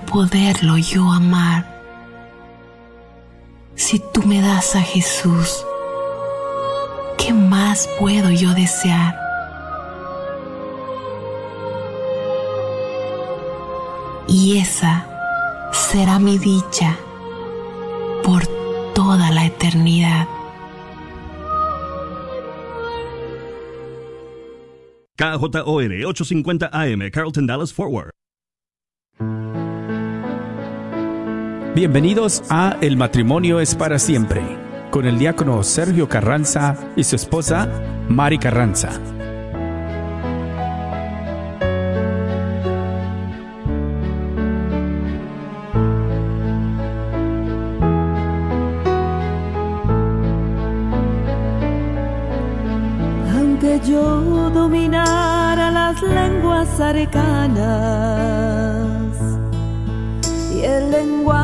poderlo yo amar. Si tú me das a Jesús, ¿qué más puedo yo desear? Y esa será mi dicha por toda la eternidad. KJOR 850 AM, Carlton Dallas Forward. Bienvenidos a El matrimonio es para siempre, con el diácono Sergio Carranza y su esposa Mari Carranza. Aunque yo dominara las lenguas arcanas y el lenguaje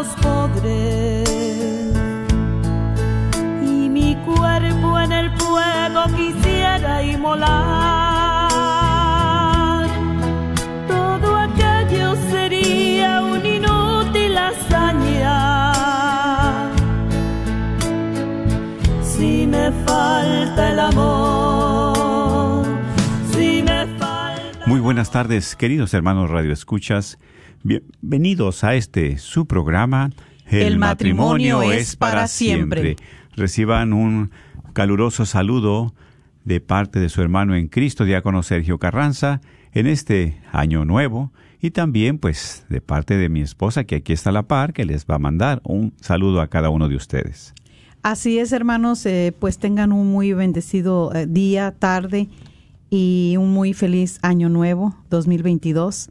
los pobres y mi cuerpo en el fuego quisiera inmolar, todo aquello sería un inútil hazaña. Si me falta el amor, si me falta Muy buenas tardes, queridos hermanos Radio Escuchas. Bienvenidos a este su programa. El matrimonio es para siempre. Reciban un caluroso saludo de parte de su hermano en Cristo, diácono Sergio Carranza, en este año nuevo. Y también, pues, de parte de mi esposa, que aquí está a la par, que les va a mandar un saludo a cada uno de ustedes. Así es, hermanos, eh, pues tengan un muy bendecido eh, día, tarde y un muy feliz año nuevo 2022.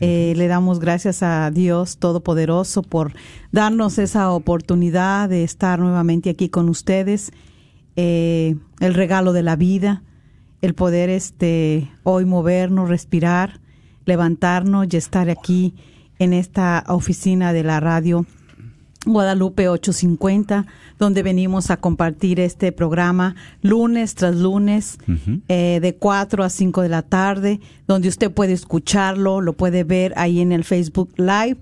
Eh, le damos gracias a Dios Todopoderoso por darnos esa oportunidad de estar nuevamente aquí con ustedes, eh, el regalo de la vida, el poder este hoy movernos, respirar, levantarnos y estar aquí en esta oficina de la radio Guadalupe 850, donde venimos a compartir este programa lunes tras lunes, eh, de 4 a 5 de la tarde, donde usted puede escucharlo, lo puede ver ahí en el Facebook Live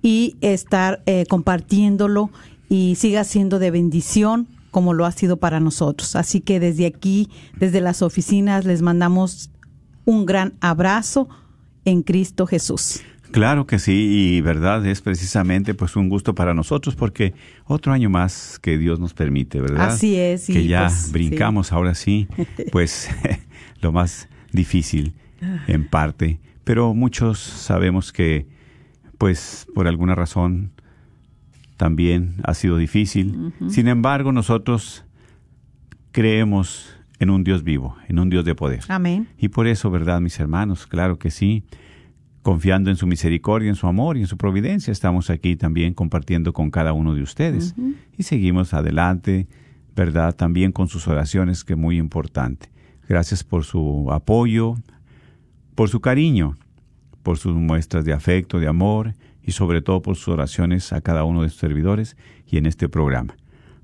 y estar eh, compartiéndolo y siga siendo de bendición como lo ha sido para nosotros. Así que desde aquí, desde las oficinas, les mandamos un gran abrazo en Cristo Jesús. Claro que sí, y verdad, es precisamente pues un gusto para nosotros porque otro año más que Dios nos permite, ¿verdad? Así es. que ya pues, brincamos sí. ahora sí, pues lo más difícil en parte, pero muchos sabemos que pues por alguna razón también ha sido difícil. Sin embargo, nosotros creemos en un Dios vivo, en un Dios de poder. Amén. Y por eso, ¿verdad, mis hermanos? Claro que sí. Confiando en su misericordia, en su amor y en su providencia, estamos aquí también compartiendo con cada uno de ustedes. Y seguimos adelante, ¿verdad? También con sus oraciones, que es muy importante. Gracias por su apoyo, por su cariño, por sus muestras de afecto, de amor y sobre todo por sus oraciones a cada uno de sus servidores y en este programa.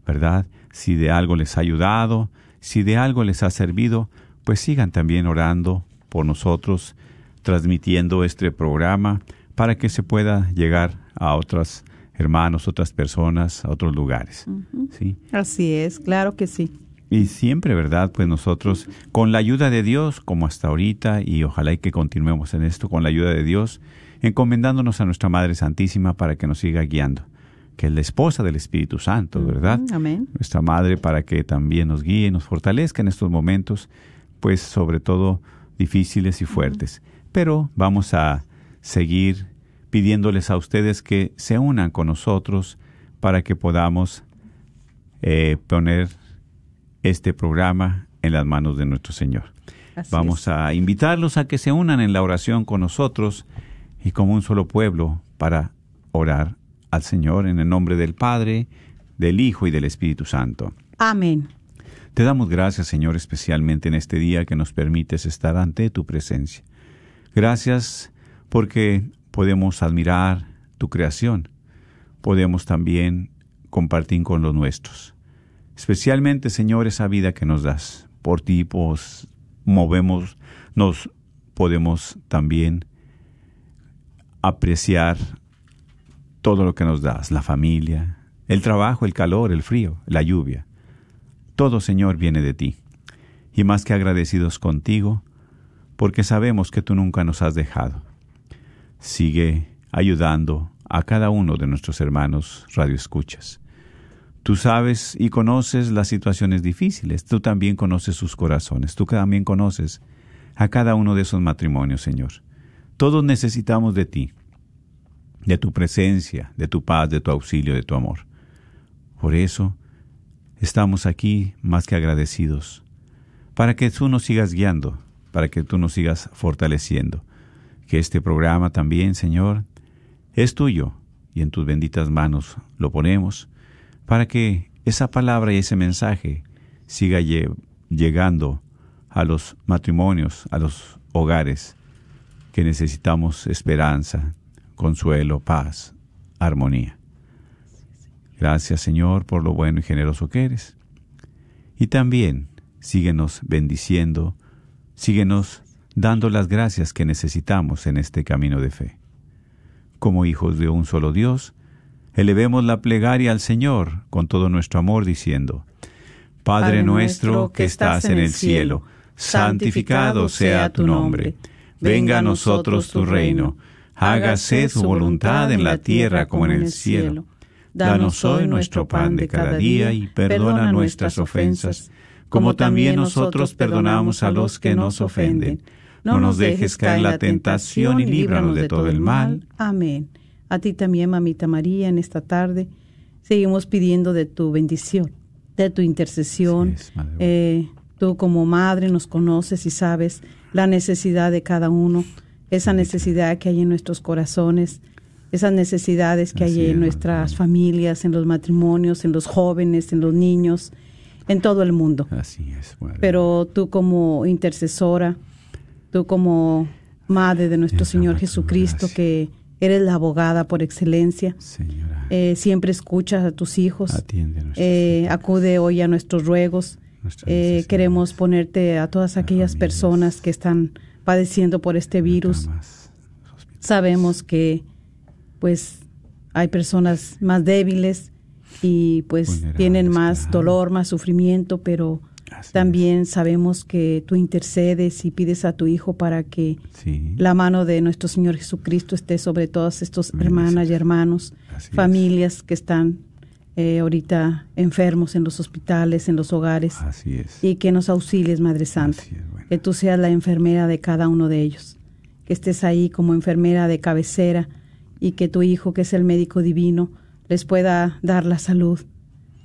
¿Verdad? Si de algo les ha ayudado, si de algo les ha servido, pues sigan también orando por nosotros, transmitiendo este programa para que se pueda llegar a otros hermanos, otras personas, a otros lugares. ¿sí? Así es, claro que sí. Y siempre, ¿verdad? Pues nosotros, con la ayuda de Dios, como hasta ahorita, y ojalá y que continuemos en esto, con la ayuda de Dios, encomendándonos a nuestra Madre Santísima para que nos siga guiando. que es la esposa del Espíritu Santo, ¿verdad? Amén. Nuestra Madre para que también nos guíe, nos fortalezca en estos momentos, pues sobre todo difíciles y fuertes. Pero vamos a seguir pidiéndoles a ustedes que se unan con nosotros para que podamos eh, poner este programa en las manos de nuestro Señor. Así Vamos es. a invitarlos a que se unan en la oración con nosotros y como un solo pueblo para orar al Señor en el nombre del Padre, del Hijo y del Espíritu Santo. Amén. Te damos gracias, Señor, especialmente en este día que nos permites estar ante tu presencia. Gracias porque podemos admirar tu creación. Podemos también compartir con los nuestros. Especialmente, Señor, esa vida que nos das. Por ti pues, movemos, nos podemos también apreciar todo lo que nos das, la familia, el trabajo, el calor, el frío, la lluvia. Todo, Señor, viene de ti. Y más que agradecidos contigo, porque sabemos que tú nunca nos has dejado. Sigue ayudando a cada uno de nuestros hermanos radioescuchas. Tú sabes y conoces las situaciones difíciles, tú también conoces sus corazones, tú también conoces a cada uno de esos matrimonios, Señor. Todos necesitamos de ti, de tu presencia, de tu paz, de tu auxilio, de tu amor. Por eso estamos aquí más que agradecidos, para que tú nos sigas guiando, para que tú nos sigas fortaleciendo. Que este programa también, Señor, es tuyo y en tus benditas manos lo ponemos, para que esa palabra y ese mensaje siga lle- llegando a los matrimonios, a los hogares, que necesitamos esperanza, consuelo, paz, armonía. Gracias Señor por lo bueno y generoso que eres. Y también síguenos bendiciendo, síguenos dando las gracias que necesitamos en este camino de fe. Como hijos de un solo Dios, elevemos la plegaria al Señor con todo nuestro amor diciendo, Padre nuestro que estás en el cielo, santificado sea tu nombre. Venga a nosotros tu reino. Hágase tu voluntad en la tierra como en el cielo. Danos hoy nuestro pan de cada día y perdona nuestras ofensas, como también nosotros perdonamos a los que nos ofenden. No nos dejes caer en la tentación y líbranos de todo el mal. Amén. A ti también, mamita María, en esta tarde seguimos pidiendo de tu bendición, de tu intercesión. Es. Eh, tú como madre nos conoces y sabes la necesidad de cada uno, esa necesidad que hay en nuestros corazones, esas necesidades que Así hay en nuestras familias, en los matrimonios, en los jóvenes, en los niños, en todo el mundo. Así es, Pero tú como intercesora, tú como madre de nuestro Señor Jesucristo, que eres la abogada por excelencia, Señora, eh, siempre escuchas a tus hijos, atiende nuestras eh, acude hoy a nuestros ruegos. Eh, queremos ponerte a todas a aquellas familias, personas que están padeciendo por este virus. camas. Sabemos que pues hay personas más débiles y pues tienen más claro. dolor, más sufrimiento, pero Así también sabemos que tú intercedes y pides a tu Hijo para que. Sí. la mano de nuestro Señor Jesucristo esté sobre todas estas hermanas y hermanos, Así es. familias que están eh, ahorita enfermos en los hospitales, en los hogares, Así es. y que nos auxilies, Madre Santa. Bueno. Que tú seas la enfermera de cada uno de ellos, que estés ahí como enfermera de cabecera y que tu Hijo, que es el médico divino, les pueda dar la salud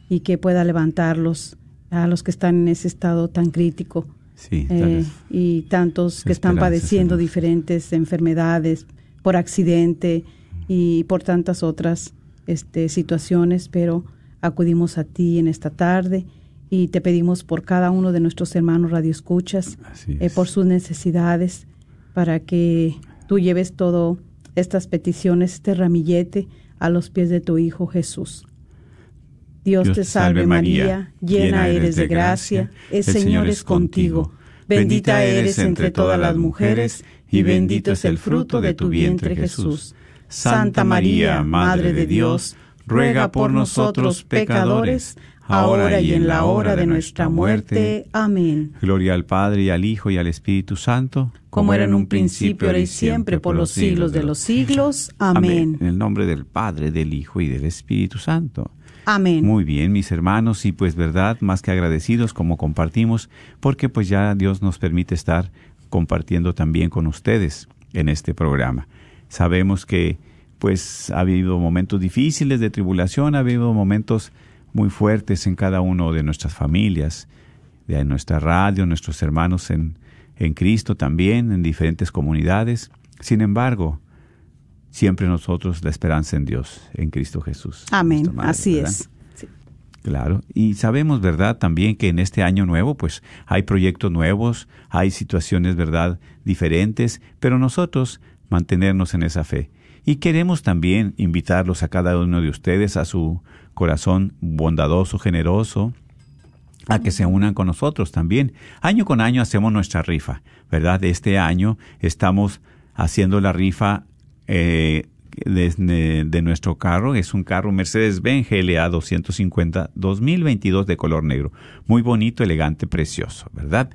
y que pueda levantarlos a los que están en ese estado tan crítico Sí, eh, y tantos que están padeciendo diferentes enfermedades por accidente y por tantas otras este, situaciones, pero acudimos a ti en esta tarde y te pedimos por cada uno de nuestros hermanos radioescuchas, eh, por sus necesidades, para que tú lleves todo estas peticiones, este ramillete a los pies de tu Hijo Jesús. Dios, te salve María, llena eres de gracia, el Señor es contigo. Bendita eres entre todas las mujeres, y bendito es el fruto de tu vientre Jesús. Santa María, Madre de Dios, ruega por nosotros pecadores, ahora y en la hora de nuestra muerte. Amén. Gloria al Padre y al Hijo y al Espíritu Santo, como era en un principio, ahora y siempre, por los siglos de los siglos. Amén. En el nombre del Padre, del Hijo y del Espíritu Santo. Amén. Muy bien, mis hermanos, y pues verdad, más que agradecidos como compartimos, porque pues ya Dios nos permite estar compartiendo también con ustedes en este programa. Sabemos que pues ha habido momentos difíciles de tribulación, ha habido momentos muy fuertes en cada uno de nuestras familias, de nuestra radio, nuestros hermanos en, en Cristo también, en diferentes comunidades. Sin embargo, siempre nosotros la esperanza en Dios, en Cristo Jesús. Amén, así es. Claro, y sabemos, ¿verdad? También que en este año nuevo, pues hay proyectos nuevos, hay situaciones, ¿verdad? Diferentes, pero nosotros mantenernos en esa fe. Y queremos también invitarlos a cada uno de ustedes a su corazón bondadoso, generoso, a que se unan con nosotros también. Año con año hacemos nuestra rifa, ¿verdad? Este año estamos haciendo la rifa eh, de, de, nuestro carro. Es un carro Mercedes-Benz GLA 250 2022 de color negro. Muy bonito, elegante, precioso, ¿verdad?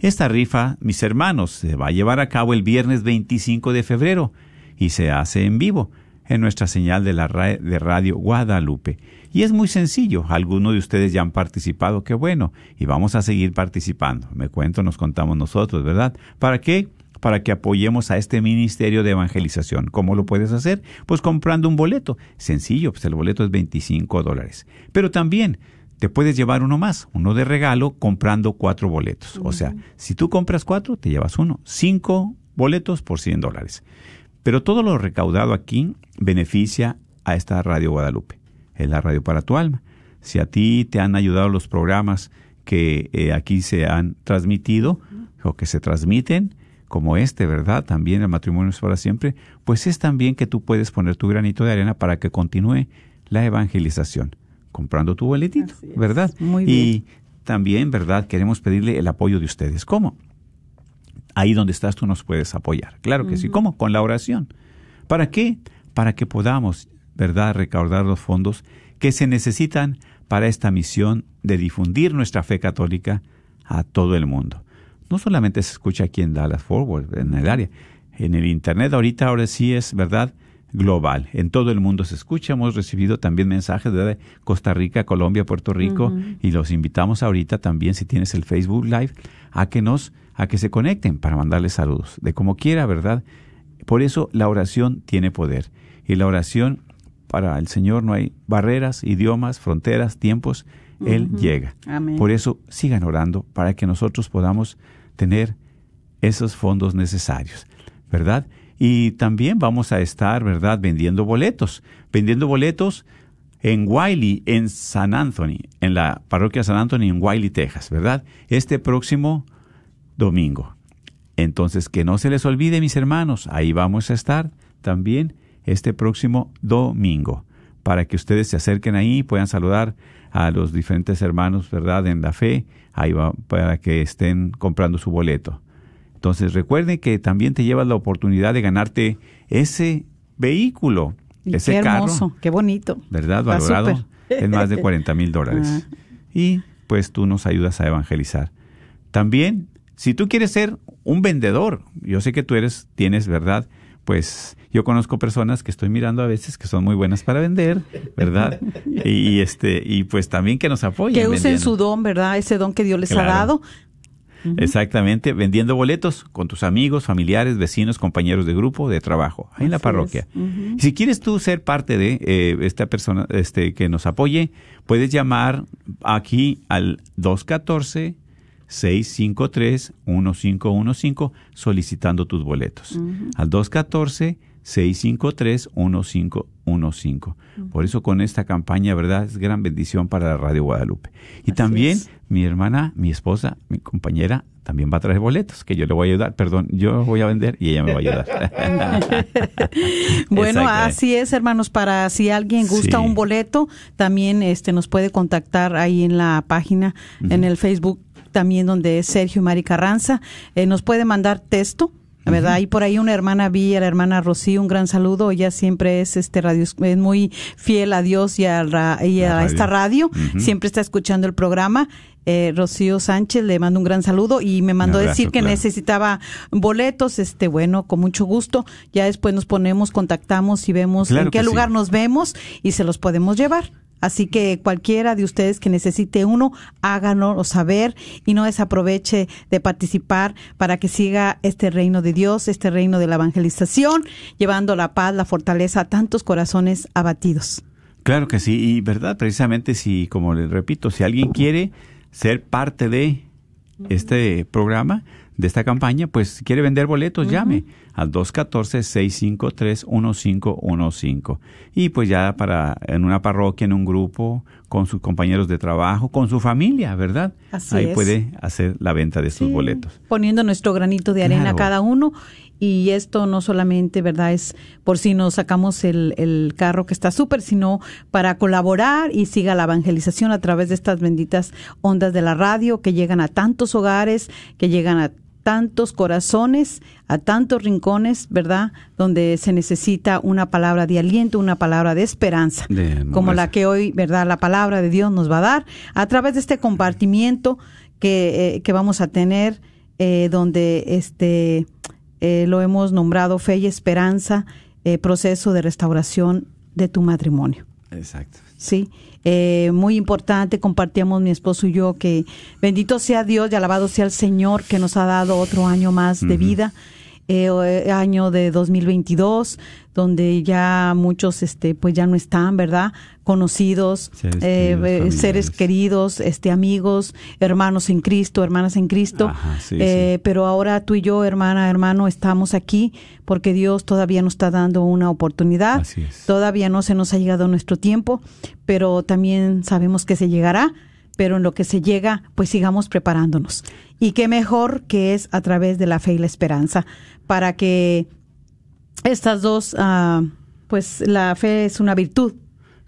Esta rifa, mis hermanos, se va a llevar a cabo el viernes 25 de febrero y se hace en vivo en nuestra señal de la de radio Guadalupe. Y es muy sencillo, algunos de ustedes ya han participado, qué bueno, y vamos a seguir participando. Me cuento, nos contamos nosotros, ¿verdad? ¿Para qué? Para que apoyemos a este ministerio de evangelización. ¿Cómo lo puedes hacer? Pues comprando un boleto. Sencillo, pues el boleto es 25 dólares. Pero también te puedes llevar uno más, uno de regalo, comprando cuatro boletos. O sea, si tú compras cuatro, te llevas uno. Cinco boletos por 100 dólares. Pero todo lo recaudado aquí beneficia a esta Radio Guadalupe. Es la radio para tu alma. Si a ti te han ayudado los programas que eh, aquí se han transmitido o que se transmiten, como este, ¿verdad? También el matrimonio es para siempre, pues es también que tú puedes poner tu granito de arena para que continúe la evangelización, comprando tu boletito, ¿verdad? Muy bien. Y también, ¿verdad? Queremos pedirle el apoyo de ustedes. ¿Cómo? ahí donde estás tú nos puedes apoyar. Claro que sí. ¿Cómo? Con la oración. ¿Para qué? Para que podamos, ¿verdad?, recaudar los fondos que se necesitan para esta misión de difundir nuestra fe católica a todo el mundo. No solamente se escucha aquí en Dallas Forward, en el área, en el Internet ahorita ahora sí es, ¿verdad?, global. En todo el mundo se escucha. Hemos recibido también mensajes de Costa Rica, Colombia, Puerto Rico y los invitamos ahorita también, si tienes el Facebook Live, a que nos a que se conecten para mandarles saludos, de como quiera, ¿verdad? Por eso la oración tiene poder. Y la oración, para el Señor no hay barreras, idiomas, fronteras, tiempos. Él llega. Por eso sigan orando para que nosotros podamos tener esos fondos necesarios, ¿verdad? Y también vamos a estar, ¿verdad?, vendiendo boletos. Vendiendo boletos en Wiley, en San Anthony, en la parroquia San Anthony, en Wiley, Texas, ¿verdad? Este próximo domingo. Entonces, que no se les olvide, mis hermanos, ahí vamos a estar también este próximo domingo, para que ustedes se acerquen ahí y puedan saludar a los diferentes hermanos, ¿verdad?, en la fe, ahí va, para que estén comprando su boleto. Entonces, recuerden que también te llevas la oportunidad de ganarte ese vehículo, ese qué hermoso, qué bonito. ¿Verdad? Valorado en más de 40 mil dólares. Ah. Y pues tú nos ayudas a evangelizar. También si tú quieres ser un vendedor, yo sé que tú eres, tienes, ¿verdad? Pues yo conozco personas que estoy mirando a veces que son muy buenas para vender, ¿verdad? y este y pues también que nos apoyen. Que usen su don, ¿verdad? Ese don que Dios les ha dado. Exactamente, vendiendo boletos con tus amigos, familiares, vecinos, compañeros de grupo, de trabajo, ahí en la parroquia. Si quieres tú ser parte de eh, esta persona este, que nos apoye, puedes llamar aquí al 214 653-1515 solicitando tus boletos. Al 214-653-1515. Por eso con esta campaña, ¿verdad? Es gran bendición para la Radio Guadalupe. Y también mi hermana, mi esposa, mi compañera, también va a traer boletos que yo le voy a ayudar. Perdón, yo voy a vender y ella me va a ayudar. bueno, así es, hermanos. Para si alguien gusta un boleto, también este nos puede contactar ahí en la página, en el Facebook también donde es Sergio y Mari Carranza. Eh, nos puede mandar texto ¿verdad? Y por ahí una hermana vi, a la hermana Rocío, un gran saludo. Ella siempre es este radio, es muy fiel a Dios y a, y a esta radio. Siempre está escuchando el programa. Eh, Rocío Sánchez le mando un gran saludo y me mandó decir que necesitaba boletos. Este, bueno, con mucho gusto. Ya después nos ponemos, contactamos y vemos en qué lugar nos vemos y se los podemos llevar. Así que cualquiera de ustedes que necesite uno, háganlo saber y no desaproveche de participar para que siga este reino de Dios, este reino de la evangelización, llevando la paz, la fortaleza a tantos corazones abatidos. Claro que sí, y verdad, precisamente si, como les repito, si alguien quiere ser parte de este programa, de esta campaña, pues si quiere vender boletos, llame al 214-653-1515. Y pues ya para en una parroquia, en un grupo, con sus compañeros de trabajo, con su familia, ¿verdad? Ahí puede hacer la venta de sus boletos. Poniendo nuestro granito de arena cada uno. Y esto no solamente, ¿verdad? Es por si nos sacamos el, el carro que está súper, sino para colaborar y siga la evangelización a través de estas benditas ondas de la radio que llegan a tantos hogares, que llegan a tantos corazones, a tantos rincones, ¿verdad? Donde se necesita una palabra de aliento, una palabra de esperanza, como la que hoy, ¿verdad? La palabra de Dios nos va a dar a través de este compartimiento que, eh, que vamos a tener, eh, donde este eh, lo hemos nombrado fe y esperanza, proceso de restauración de tu matrimonio. Exacto. Sí, eh, muy importante, compartíamos mi esposo y yo que bendito sea Dios y alabado sea el Señor que nos ha dado otro año más de vida. Eh, eh, año de 2022, donde ya muchos, este, pues ya no están, ¿verdad? Conocidos, seres, queridos, este, amigos, hermanos en Cristo, hermanas en Cristo. Pero ahora tú y yo, hermana, hermano, estamos aquí porque Dios todavía nos está dando una oportunidad. Todavía no se nos ha llegado nuestro tiempo, pero también sabemos que se llegará pero en lo que se llega, pues sigamos preparándonos. Y qué mejor que es a través de la fe y la esperanza, para que estas dos, ah, pues la fe es una virtud.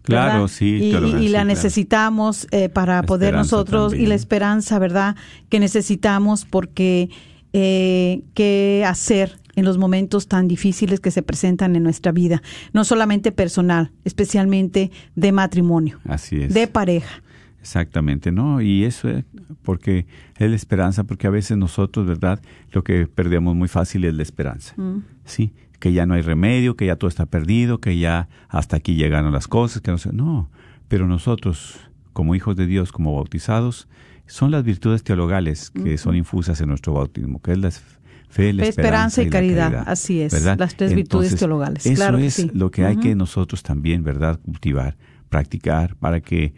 Claro, sí. Y, la necesitamos eh, para poder nosotros, y la esperanza, ¿verdad? Que necesitamos porque eh, qué hacer en los momentos tan difíciles que se presentan en nuestra vida, no solamente personal, especialmente de matrimonio, Así es. de pareja. Exactamente, ¿no? Y eso es porque es la esperanza, porque a veces nosotros, ¿verdad? Lo que perdemos muy fácil es la esperanza. Mm. Sí, que ya no hay remedio, que ya todo está perdido, que ya hasta aquí llegaron las cosas, que no sé. No, pero nosotros, como hijos de Dios, como bautizados, son las virtudes teologales que son infusas en nuestro bautismo, que es la fe, la esperanza, y, caridad. Así es, las tres virtudes teologales. Eso claro es lo que hay que nosotros también, ¿verdad? Cultivar, practicar, para que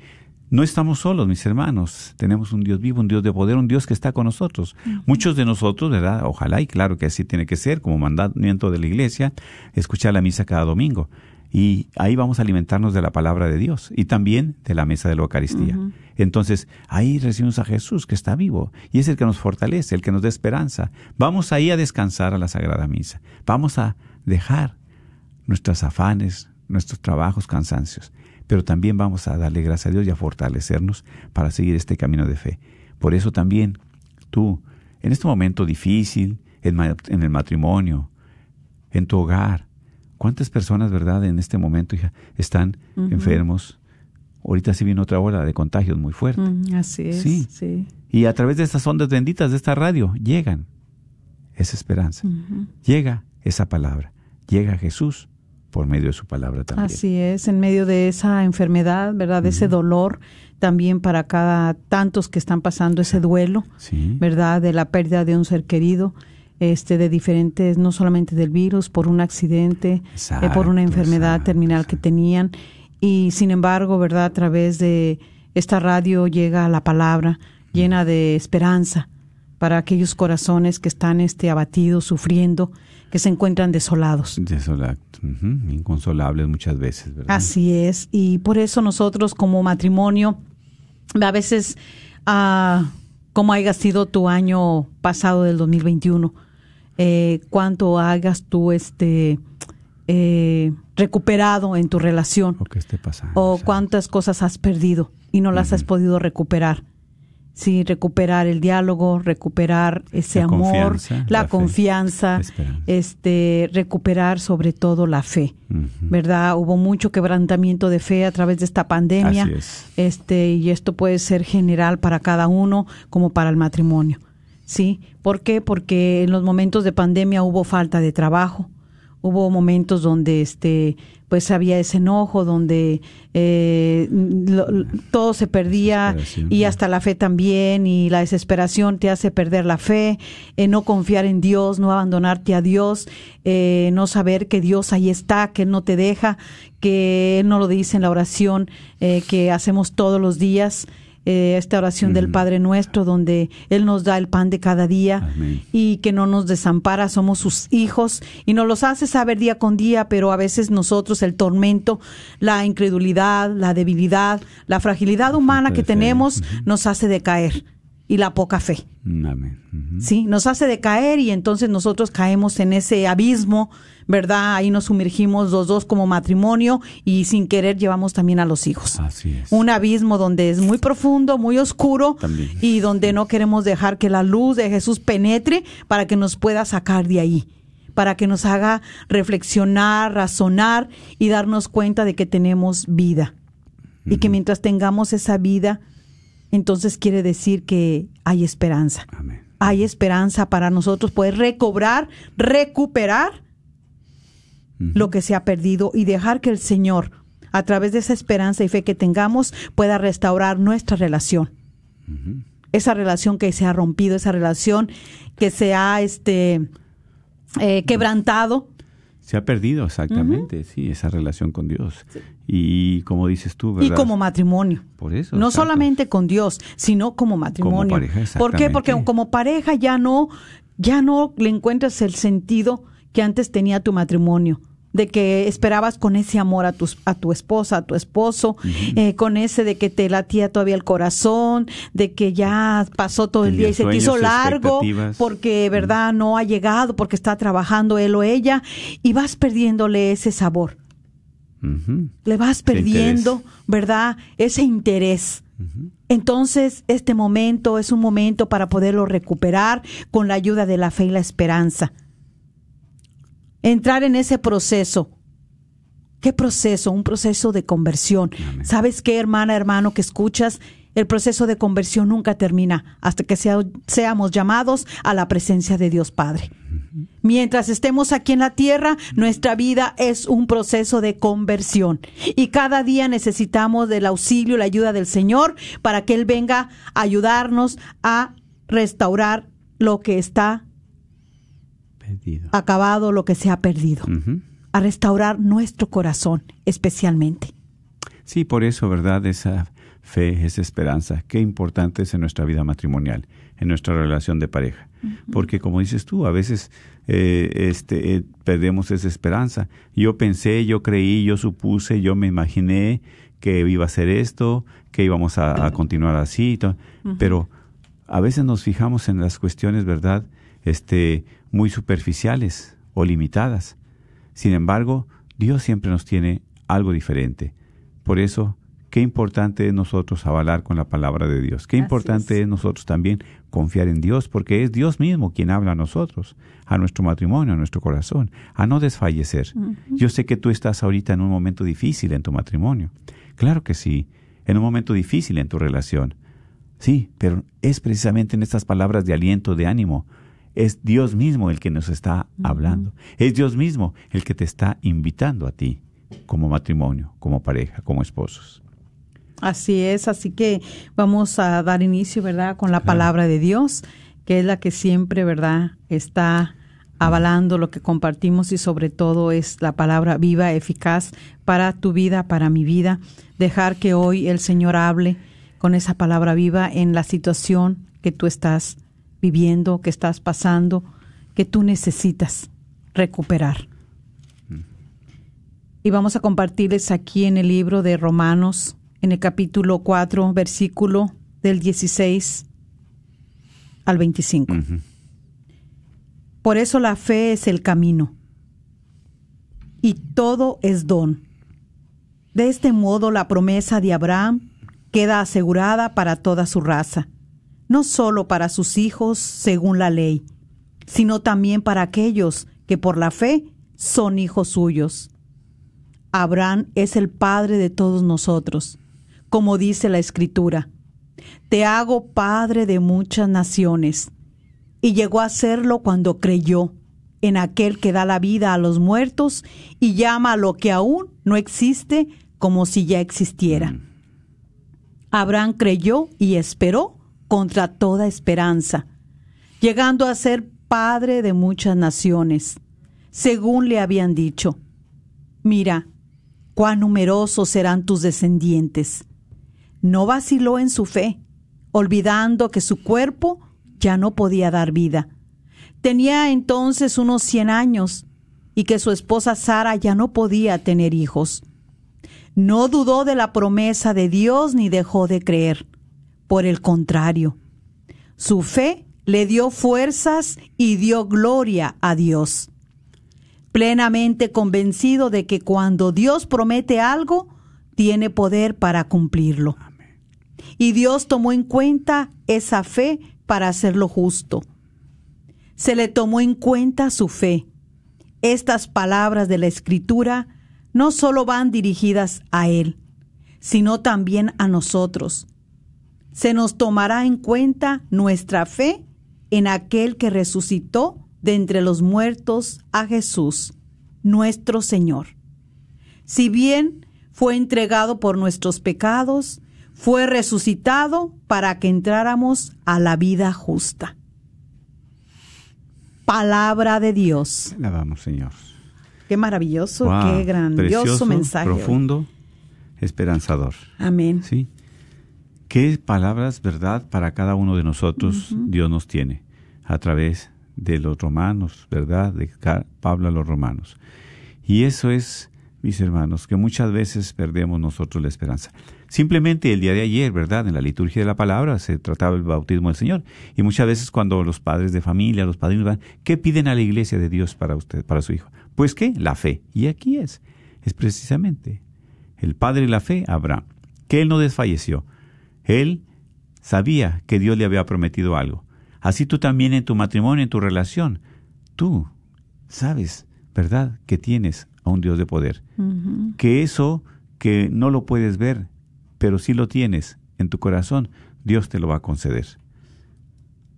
no estamos solos, mis hermanos. Tenemos un Dios vivo, un Dios de poder, un Dios que está con nosotros. Muchos de nosotros, ¿verdad? Ojalá, y claro que así tiene que ser, como mandamiento de la iglesia, escuchar la misa cada domingo. Y ahí vamos a alimentarnos de la palabra de Dios y también de la mesa de la Eucaristía. Entonces, ahí recibimos a Jesús que está vivo y es el que nos fortalece, el que nos da esperanza. Vamos ahí a descansar a la Sagrada Misa. Vamos a dejar nuestros afanes, nuestros trabajos, cansancios pero también vamos a darle gracias a Dios y a fortalecernos para seguir este camino de fe. Por eso también tú, en este momento difícil, en, el matrimonio, en tu hogar, ¿cuántas personas, verdad, en este momento hija, están enfermos? Ahorita sí viene otra ola de contagios muy fuerte. así es. Sí. Y a través de estas ondas benditas de esta radio llegan esa esperanza. Llega esa palabra. Llega Jesús por medio de su palabra también. Así es, en medio de esa enfermedad, ¿verdad? De ese dolor, también para cada tantos que están pasando ese duelo, ¿verdad? De la pérdida de un ser querido, este, de diferentes, no solamente del virus, por un accidente, eh, por una enfermedad terminal que tenían. Y sin embargo, ¿verdad? A través de esta radio llega la palabra llena de esperanza para aquellos corazones que están este, abatidos, sufriendo, que se encuentran desolados. Desolados, inconsolables muchas veces, ¿verdad? Así es, y por eso nosotros como matrimonio, a veces, uh, como haya sido tu año pasado del 2021, eh, cuánto hagas tú este eh, recuperado en tu relación, o, esté pasando, o cuántas cosas has perdido y no las has podido recuperar Sí, recuperar el diálogo, recuperar ese La amor, confianza, la, confianza, este, recuperar sobre todo la fe. ¿verdad? Hubo mucho quebrantamiento de fe a través de esta pandemia, es. este, y esto puede ser general para cada uno como para el matrimonio, ¿sí? ¿Por qué? Porque en los momentos de pandemia hubo falta de trabajo, hubo momentos donde este pues había ese enojo donde eh, lo- todo se perdía y hasta la fe también y la desesperación te hace perder la fe eh, no confiar en Dios no abandonarte a Dios eh, no saber que Dios ahí está que él no te deja que él no lo dice en la oración eh, que hacemos todos los días eh, esta oración del Padre Nuestro, donde Él nos da el pan de cada día Amén. y que no nos desampara, somos sus hijos y nos los hace saber día con día, pero a veces nosotros el tormento, la incredulidad, la debilidad, la fragilidad humana que tenemos nos hace decaer y la poca fe. Amén. Ujú. Sí, nos hace decaer y entonces nosotros caemos en ese abismo, ¿verdad? Ahí nos sumergimos los dos como matrimonio y sin querer llevamos también a los hijos. Así es. Un abismo donde es muy profundo, muy oscuro También. y donde no queremos dejar que la luz de Jesús penetre para que nos pueda sacar de ahí, para que nos haga reflexionar, razonar y darnos cuenta de que tenemos vida. Y que mientras tengamos esa vida, entonces quiere decir que hay esperanza. Amén. Hay esperanza para nosotros poder recobrar, recuperar lo que se ha perdido y dejar que el Señor, a través de esa esperanza y fe que tengamos, pueda restaurar nuestra relación. Esa relación que se ha rompido, esa relación que se ha este, eh, quebrantado. Se ha perdido exactamente, sí, esa relación con Dios. Y como dices tú, ¿verdad? Y como matrimonio. Por eso. No exacto. solamente con Dios, sino como matrimonio. pareja, ¿Por qué? Porque como pareja ya no, ya no le encuentras el sentido que antes tenía tu matrimonio. De que esperabas con ese amor a tu, a tu esposa, a tu esposo, eh, con ese de que te latía todavía el corazón, de que ya pasó todo el día y se te hizo largo porque, verdad, no ha llegado, porque está trabajando él o ella, y vas perdiéndole ese sabor Le vas perdiendo. ¿verdad? Ese interés. Entonces, este momento es un momento para poderlo recuperar con la ayuda de la fe y la esperanza. Entrar en ese proceso. ¿Qué proceso? Un proceso de conversión. Amén. ¿Sabes qué, hermana, hermano, que escuchas? El proceso de conversión nunca termina hasta que sea- seamos llamados a la presencia de Dios Padre. Mientras estemos aquí en la tierra, nuestra vida es un proceso de conversión. Y cada día necesitamos del auxilio, la ayuda del Señor para que Él venga a ayudarnos a restaurar lo que está Perdido. acabado, lo que se ha perdido. A restaurar nuestro corazón especialmente. Sí, por eso, ¿verdad? Esa fe, esa esperanza, qué importante es en nuestra vida matrimonial, en nuestra relación de pareja. Porque como dices tú, a veces eh, este, eh, perdemos esa esperanza. Yo pensé, yo creí, yo supuse, yo me imaginé que iba a ser esto, que íbamos a, a continuar así, pero a veces nos fijamos en las cuestiones, ¿verdad? Este, muy superficiales o limitadas. Sin embargo, Dios siempre nos tiene algo diferente. Por eso, qué importante es nosotros avalar con la palabra de Dios. Qué Así importante es. nosotros también confiar en Dios, porque es Dios mismo quien habla a nosotros, a nuestro matrimonio, a nuestro corazón, a no desfallecer. Yo sé que tú estás ahorita en un momento difícil en tu matrimonio. Claro que sí, en un momento difícil en tu relación. Sí, pero es precisamente en estas palabras de aliento, de ánimo. Es Dios mismo el que nos está hablando. Es Dios mismo el que te está invitando a ti como matrimonio, como pareja, como esposos. Así es, así que vamos a dar inicio, ¿verdad?, con la palabra de Dios, que es la que siempre, ¿verdad?, está avalando lo que compartimos y sobre todo es la palabra viva, eficaz para tu vida, para mi vida. Dejar que hoy el Señor hable con esa palabra viva en la situación que tú estás viviendo, que estás pasando, que tú necesitas recuperar. Y vamos a compartirles aquí en el libro de Romanos, en el capítulo 4, versículo del 16 al 25. Ujú. Por eso la fe es el camino. Y todo es don. De este modo la promesa de Abraham queda asegurada para toda su raza, no solo para sus hijos según la ley, sino también para aquellos que por la fe son hijos suyos. Abraham es el padre de todos nosotros, como dice la Escritura. Te hago padre de muchas naciones. Y llegó a serlo cuando creyó en aquel que da la vida a los muertos y llama a lo que aún no existe como si ya existiera. Abraham creyó y esperó contra toda esperanza, llegando a ser padre de muchas naciones, según le habían dicho. Mira, cuán numerosos serán tus descendientes. No vaciló en su fe, olvidando que su cuerpo ya no podía dar vida. Tenía entonces unos cien años y que su esposa Sara ya no podía tener hijos. No dudó de la promesa de Dios ni dejó de creer. Por el contrario, su fe le dio fuerzas y dio gloria a Dios. Plenamente convencido de que cuando Dios promete algo, tiene poder para cumplirlo. Y Dios tomó en cuenta esa fe para hacerlo justo. Se le tomó en cuenta su fe. Estas palabras de la Escritura no solo van dirigidas a Él, sino también a nosotros. Se nos tomará en cuenta nuestra fe en aquel que resucitó de entre los muertos a Jesús, nuestro Señor. Si bien fue entregado por nuestros pecados, fue resucitado para que entráramos a la vida justa. Palabra de Dios. Alabamos, Señor. Qué maravilloso, Wow, qué grandioso precioso, mensaje. Profundo, esperanzador. Amén. ¿Sí? ¿Qué palabras, verdad, para cada uno de nosotros Dios nos tiene a través de los romanos, verdad, de Pablo a los romanos? Y eso es, mis hermanos, que muchas veces perdemos nosotros la esperanza. Simplemente el día de ayer, ¿verdad? En la liturgia de la palabra se trataba el bautismo del Señor. Y muchas veces cuando los padres de familia, los padrinos van, ¿qué piden a la iglesia de Dios para usted, para su hijo? Pues qué, la fe. Y aquí es, es precisamente el padre de la fe, Abraham, que él no desfalleció. Él sabía que Dios le había prometido algo. Así tú también en tu matrimonio, en tu relación, tú sabes, ¿verdad?, que tienes a un Dios de poder. Que eso que no lo puedes ver, pero sí lo tienes en tu corazón, Dios te lo va a conceder.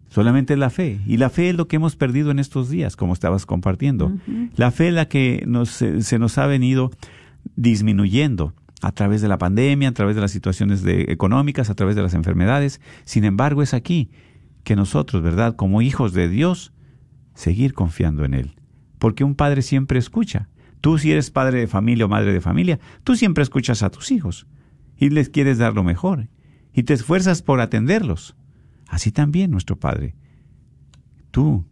Solamente la fe. Y la fe es lo que hemos perdido en estos días, como estabas compartiendo. La fe es la que nos, se, se nos ha venido disminuyendo a través de la pandemia, a través de las situaciones de- económicas, a través de las enfermedades. Sin embargo, es aquí que nosotros, ¿verdad? Como hijos de Dios, seguir confiando en Él. Porque un padre siempre escucha. Tú si eres padre de familia o madre de familia, tú siempre escuchas a tus hijos y les quieres dar lo mejor y te esfuerzas por atenderlos. Así también nuestro Padre. Tú,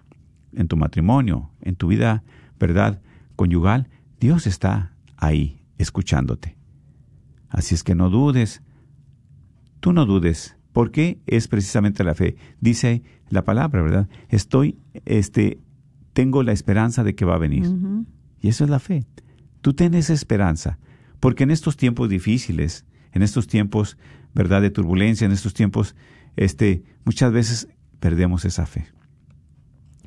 en tu matrimonio, en tu vida, ¿verdad?, conyugal, Dios está ahí, escuchándote. Así es que no dudes. Tú no dudes, porque es precisamente la fe. Dice la palabra, ¿verdad? Estoy, este, tengo la esperanza de que va a venir. Y eso es la fe. Tú tienes esperanza, porque en estos tiempos difíciles, en estos tiempos, ¿verdad?, de turbulencia, en estos tiempos, este, muchas veces perdemos esa fe.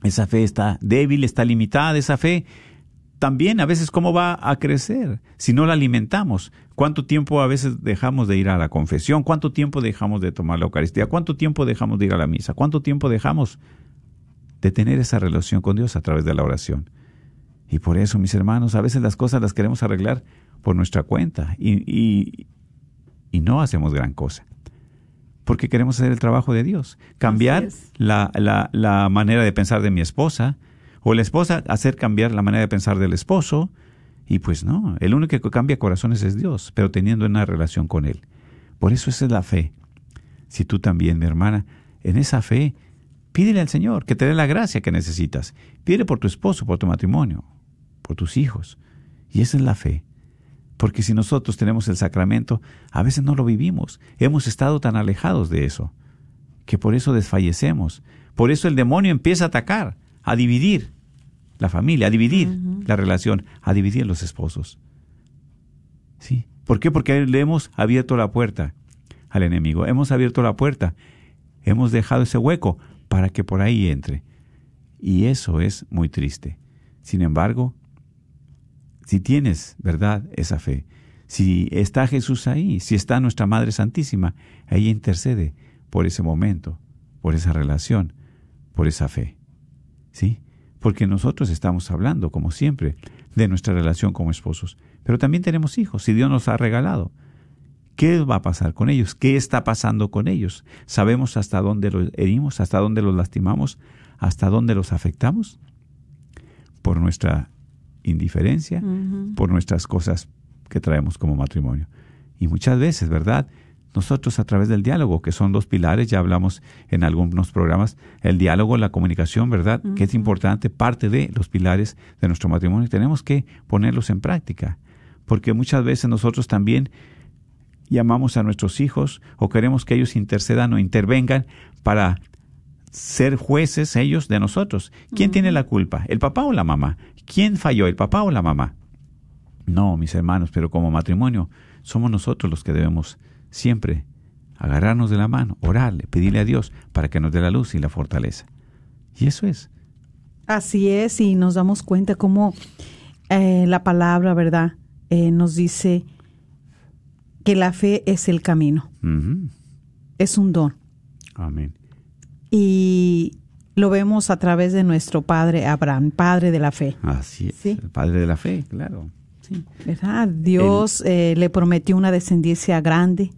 Esa fe está débil, está limitada, esa fe también a veces cómo va a crecer si no la alimentamos. ¿Cuánto tiempo a veces dejamos de ir a la confesión? ¿Cuánto tiempo dejamos de tomar la Eucaristía? ¿Cuánto tiempo dejamos de ir a la misa? ¿Cuánto tiempo dejamos de tener esa relación con Dios a través de la oración? Y por eso, mis hermanos, a veces las cosas las queremos arreglar por nuestra cuenta y, y, y no hacemos gran cosa. Porque queremos hacer el trabajo de Dios. Cambiar la, la, la manera de pensar de mi esposa, o la esposa hacer cambiar la manera de pensar del esposo. Y pues no, el único que cambia corazones es Dios, pero teniendo una relación con Él. Por eso esa es la fe. Si tú también, mi hermana, en esa fe, pídele al Señor que te dé la gracia que necesitas. Pídele por tu esposo, por tu matrimonio, por tus hijos. Y esa es la fe. Porque si nosotros tenemos el sacramento, a veces no lo vivimos. Hemos estado tan alejados de eso, que por eso desfallecemos. Por eso el demonio empieza a atacar, a dividir la familia, a dividir la relación, a dividir los esposos. ¿Sí? ¿Por qué? Porque le hemos abierto la puerta al enemigo. Hemos abierto la puerta. hemos dejado ese hueco para que por ahí entre. Y eso es muy triste. Sin embargo, si tienes, ¿verdad?, esa fe, si está Jesús ahí, si está nuestra Madre Santísima, ella intercede por ese momento, por esa relación, por esa fe. ¿Sí? Porque nosotros estamos hablando, como siempre, de nuestra relación como esposos, pero también tenemos hijos y Dios nos ha regalado. ¿Qué va a pasar con ellos? ¿Qué está pasando con ellos? ¿Sabemos hasta dónde los herimos, hasta dónde los lastimamos, hasta dónde los afectamos? Por nuestra indiferencia, por nuestras cosas que traemos como matrimonio. Y muchas veces, ¿verdad? Nosotros a través del diálogo, que son dos pilares, ya hablamos en algunos programas, el diálogo, la comunicación, ¿verdad? Que es importante, parte de los pilares de nuestro matrimonio, tenemos que ponerlos en práctica, porque muchas veces nosotros también llamamos a nuestros hijos o queremos que ellos intercedan o intervengan para ser jueces ellos de nosotros. ¿Quién tiene la culpa? ¿El papá o la mamá? ¿Quién falló? ¿El papá o la mamá? No, mis hermanos, pero como matrimonio somos nosotros los que debemos siempre agarrarnos de la mano, orarle, pedirle a Dios para que nos dé la luz y la fortaleza. Y eso es. Así es, y nos damos cuenta cómo eh, la palabra, ¿verdad? Eh, nos dice que la fe es el camino. Es un don. Amén. Y lo vemos a través de nuestro padre Abraham, padre de la fe. Así es, el padre de la fe, claro. ¿Verdad? Dios eh, le prometió una descendencia grande.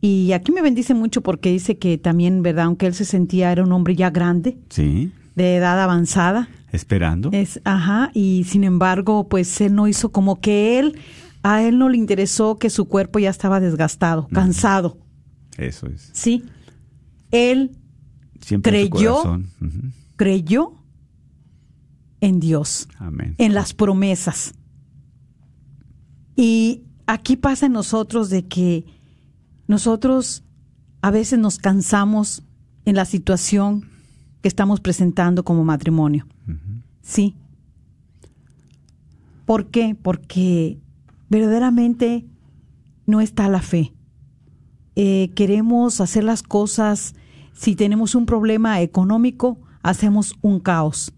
Y aquí me bendice mucho porque dice que también, ¿verdad? Aunque él se sentía, era un hombre ya grande. Sí. De edad avanzada. Esperando. Es, ajá, y sin embargo, pues él no hizo como que él, a él no le interesó que su cuerpo ya estaba desgastado, cansado. Eso es. Sí. Él Siempre creyó, creyó en Dios, Amén. en las promesas. Y aquí pasa en nosotros de que nosotros a veces nos cansamos en la situación que estamos presentando como matrimonio. Sí. ¿Por qué? Porque verdaderamente no está la fe. Eh, queremos hacer las cosas, si tenemos un problema económico, hacemos un caos.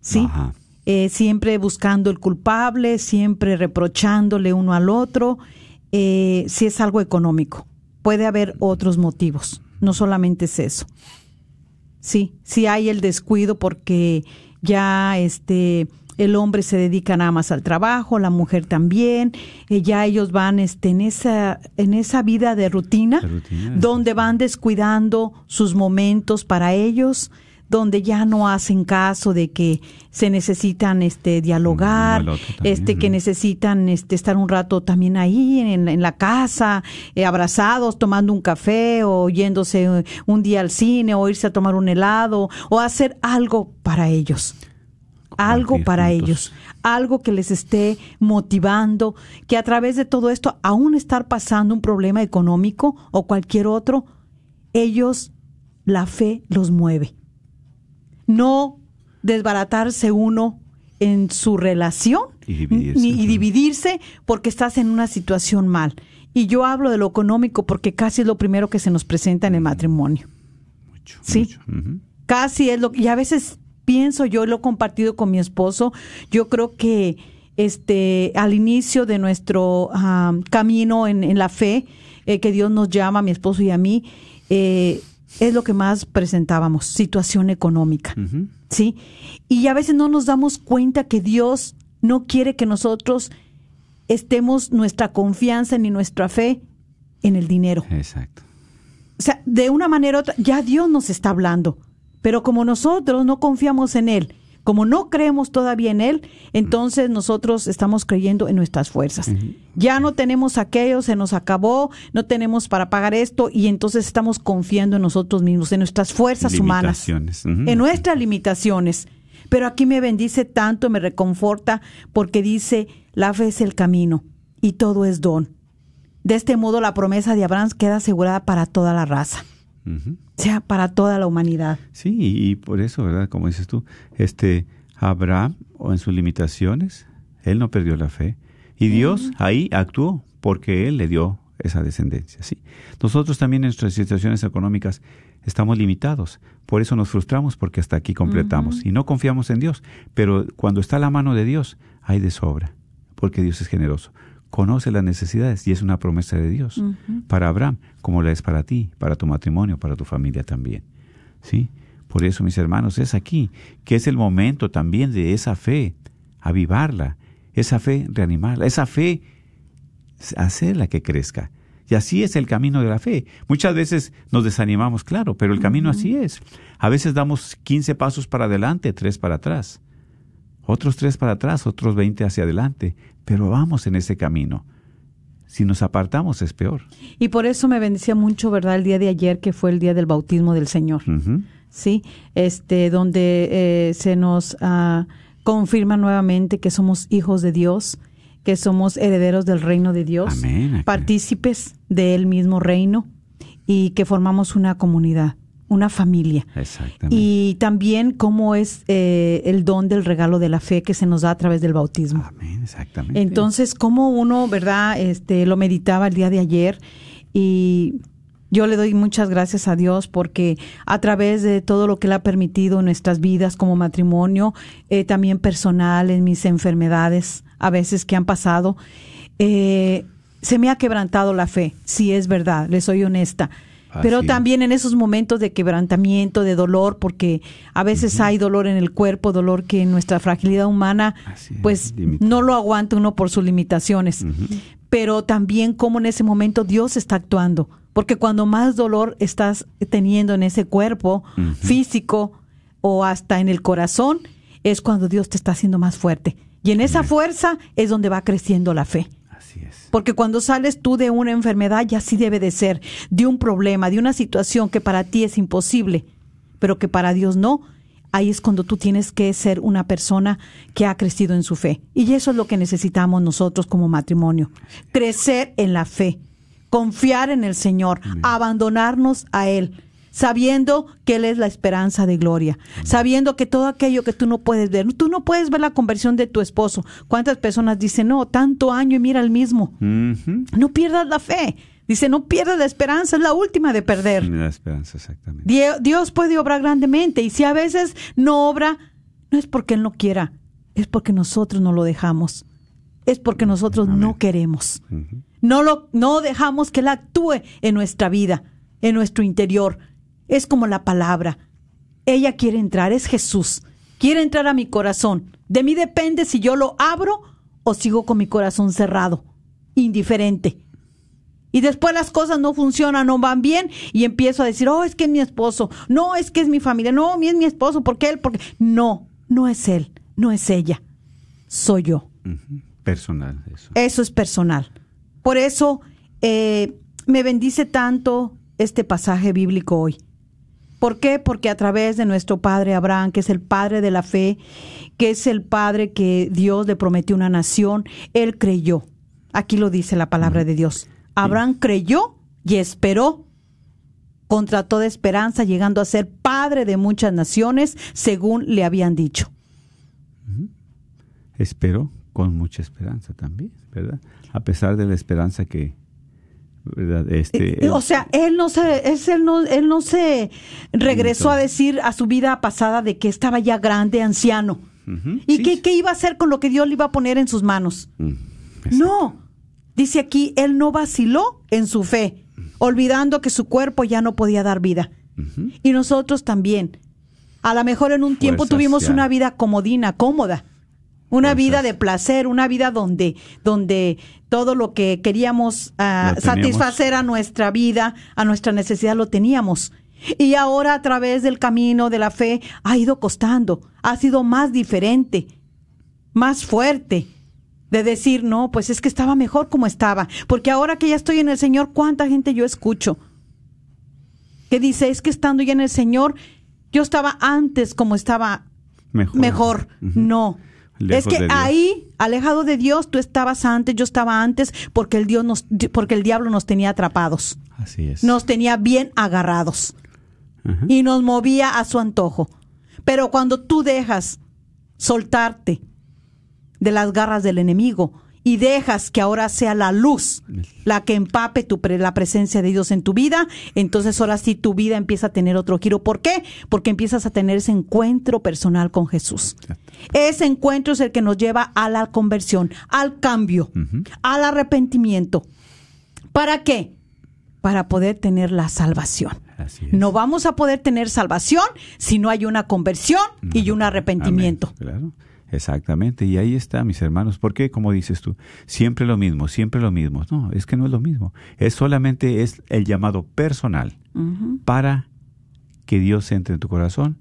¿Sí? Eh, siempre buscando el culpable, siempre reprochándole uno al otro, eh, si es algo económico. Puede haber otros motivos, no solamente es eso. Sí, sí hay el descuido porque ya este el hombre se dedica nada más al trabajo, la mujer también, eh, ya ellos van este en esa en esa vida de rutina, donde van descuidando sus momentos para ellos donde ya no hacen caso de que se necesitan este dialogar, este que necesitan este estar un rato también ahí en, la casa, eh, abrazados, tomando un café o yéndose un día al cine o irse a tomar un helado o hacer algo para ellos. Algo para ellos, algo que les esté motivando, que a través de todo esto, aún estar pasando un problema económico o cualquier otro, ellos, la fe los mueve no desbaratarse uno en su relación y dividirse, porque estás en una situación mal. Y yo hablo de lo económico porque casi es lo primero que se nos presenta en el matrimonio. Mucho, sí. Casi es lo y a veces pienso yo lo he compartido con mi esposo. Yo creo que este al inicio de nuestro camino en, la fe eh, que Dios nos llama a mi esposo y a mí, eh, es lo que más presentábamos, situación económica. ¿Sí? Y a veces no nos damos cuenta que Dios no quiere que nosotros estemos nuestra confianza ni nuestra fe en el dinero. Exacto. O sea, de una manera u otra, ya Dios nos está hablando, pero como nosotros no confiamos en Él como no creemos todavía en Él, entonces nosotros estamos creyendo en nuestras fuerzas. Ya no tenemos aquello, se nos acabó, no tenemos para pagar esto y entonces estamos confiando en nosotros mismos, en nuestras fuerzas humanas, en nuestras limitaciones. Pero aquí me bendice tanto, me reconforta, porque dice, la fe es el camino y todo es don. De este modo la promesa de Abraham queda asegurada para toda la raza sea para toda la humanidad. Sí, y por eso, ¿verdad? Como dices tú, este Abraham, o en sus limitaciones, él no perdió la fe. Y Dios ahí actuó porque él le dio esa descendencia. ¿sí? Nosotros también en nuestras situaciones económicas estamos limitados, por eso nos frustramos porque hasta aquí completamos y no confiamos en Dios, pero cuando está la mano de Dios hay de sobra, porque Dios es generoso. Conoce las necesidades y es una promesa de Dios para Abraham, como la es para ti, para tu matrimonio, para tu familia también. ¿Sí? Por eso, mis hermanos, es aquí que es el momento también de esa fe, avivarla, esa fe reanimarla, esa fe hacerla que crezca. Y así es el camino de la fe. Muchas veces nos desanimamos, claro, pero el camino así es. A veces damos 15 pasos para adelante, tres para atrás. Otros tres para atrás, otros 20 hacia adelante. Pero vamos en ese camino. Si nos apartamos es peor. Y por eso me bendecía mucho, ¿verdad? El día de ayer que fue el día del bautismo del Señor. Sí, este, donde eh, se nos ah, confirma nuevamente que somos hijos de Dios, que somos herederos del reino de Dios, partícipes del mismo reino y que formamos una comunidad, una familia. Exactamente. Y también cómo es eh, el don del regalo de la fe que se nos da a través del bautismo. Amén, exactamente. Entonces, cómo uno, ¿verdad? Este, lo meditaba el día de ayer y yo le doy muchas gracias a Dios porque a través de todo lo que Él ha permitido en nuestras vidas como matrimonio, eh, también personal, en mis enfermedades a veces que han pasado, eh, se me ha quebrantado la fe, si es verdad, le soy honesta. Pero también en esos momentos de quebrantamiento, de dolor, porque a veces hay dolor en el cuerpo, dolor que en nuestra fragilidad humana, pues no lo aguanta uno por sus limitaciones. Pero también como en ese momento Dios está actuando porque cuando más dolor estás teniendo en ese cuerpo físico o hasta en el corazón, es cuando Dios te está haciendo más fuerte. Y en esa fuerza es donde va creciendo la fe. Así es. Porque cuando sales tú de una enfermedad, ya sí debe de ser, de un problema, de una situación que para ti es imposible, pero que para Dios no, ahí es cuando tú tienes que ser una persona que ha crecido en su fe. Y eso es lo que necesitamos nosotros como matrimonio, crecer en la fe confiar en el Señor, abandonarnos a Él, sabiendo que Él es la esperanza de gloria, sabiendo que todo aquello que tú no puedes ver, tú no puedes ver la conversión de tu esposo. ¿Cuántas personas dicen, no, tanto año y mira el mismo? No pierdas la fe. Dice, no pierdas la esperanza, es la última de perder. La esperanza, exactamente. Dios puede obrar grandemente y si a veces no obra, no es porque Él no quiera, es porque nosotros no lo dejamos, es porque nosotros no queremos. No, lo, no dejamos que Él actúe en nuestra vida, en nuestro interior. Es como la palabra. Ella quiere entrar, es Jesús. Quiere entrar a mi corazón. De mí depende si yo lo abro o sigo con mi corazón cerrado, indiferente. Y después las cosas no funcionan, no van bien y empiezo a decir, oh, es que es mi esposo, no, es que es mi familia, no, es mi esposo, ¿por qué él? Porque no, no es él, no es ella, soy yo. Personal, eso. Eso es personal. Por eso eh, me bendice tanto este pasaje bíblico hoy. ¿Por qué? Porque a través de nuestro padre Abraham, que es el padre de la fe, que es el padre que Dios le prometió una nación, él creyó. Aquí lo dice la palabra de Dios. Abraham creyó y esperó contra toda esperanza, llegando a ser padre de muchas naciones, según le habían dicho. Esperó con mucha esperanza también, ¿verdad? A pesar de la esperanza que, ¿verdad? Este, eh, o sea, él no se, es, él no, él no se regresó a decir a su vida pasada de que estaba ya grande, anciano. ¿Y qué, qué, iba a hacer con lo que Dios le iba a poner en sus manos? Mm, no. Dice aquí, él no vaciló en su fe, olvidando que su cuerpo ya no podía dar vida. Y nosotros también. A lo mejor en un tiempo tuvimos una vida comodina, cómoda una vida de placer, una vida donde, donde todo lo que queríamos ah, satisfacer a nuestra vida, a nuestra necesidad, lo teníamos. Y ahora a través del camino de la fe ha ido costando, ha sido más diferente, más fuerte de decir, no, pues es que estaba mejor como estaba, porque ahora que ya estoy en el Señor, ¿cuánta gente yo escucho? Que dice, es que estando ya en el Señor, yo estaba antes como estaba mejor. No, es que ahí, alejado de Dios, tú estabas antes, yo estaba antes, porque el Dios nos, porque el diablo nos tenía atrapados. Así es. Nos tenía bien agarrados. Y nos movía a su antojo. Pero cuando tú dejas soltarte de las garras del enemigo y dejas que ahora sea la luz la que empape tu pre- la presencia de Dios en tu vida, entonces ahora sí tu vida empieza a tener otro giro. ¿Por qué? Porque empiezas a tener ese encuentro personal con Jesús. Ese encuentro es el que nos lleva a la conversión, al cambio, al arrepentimiento. ¿Para qué? Para poder tener la salvación. No vamos a poder tener salvación si no hay una conversión y un arrepentimiento. Amén, Claro, exactamente. Y ahí está, mis hermanos. ¿Por qué, como dices tú, siempre lo mismo, siempre lo mismo? No, es que no es lo mismo. Es solamente es el llamado personal para que Dios entre en tu corazón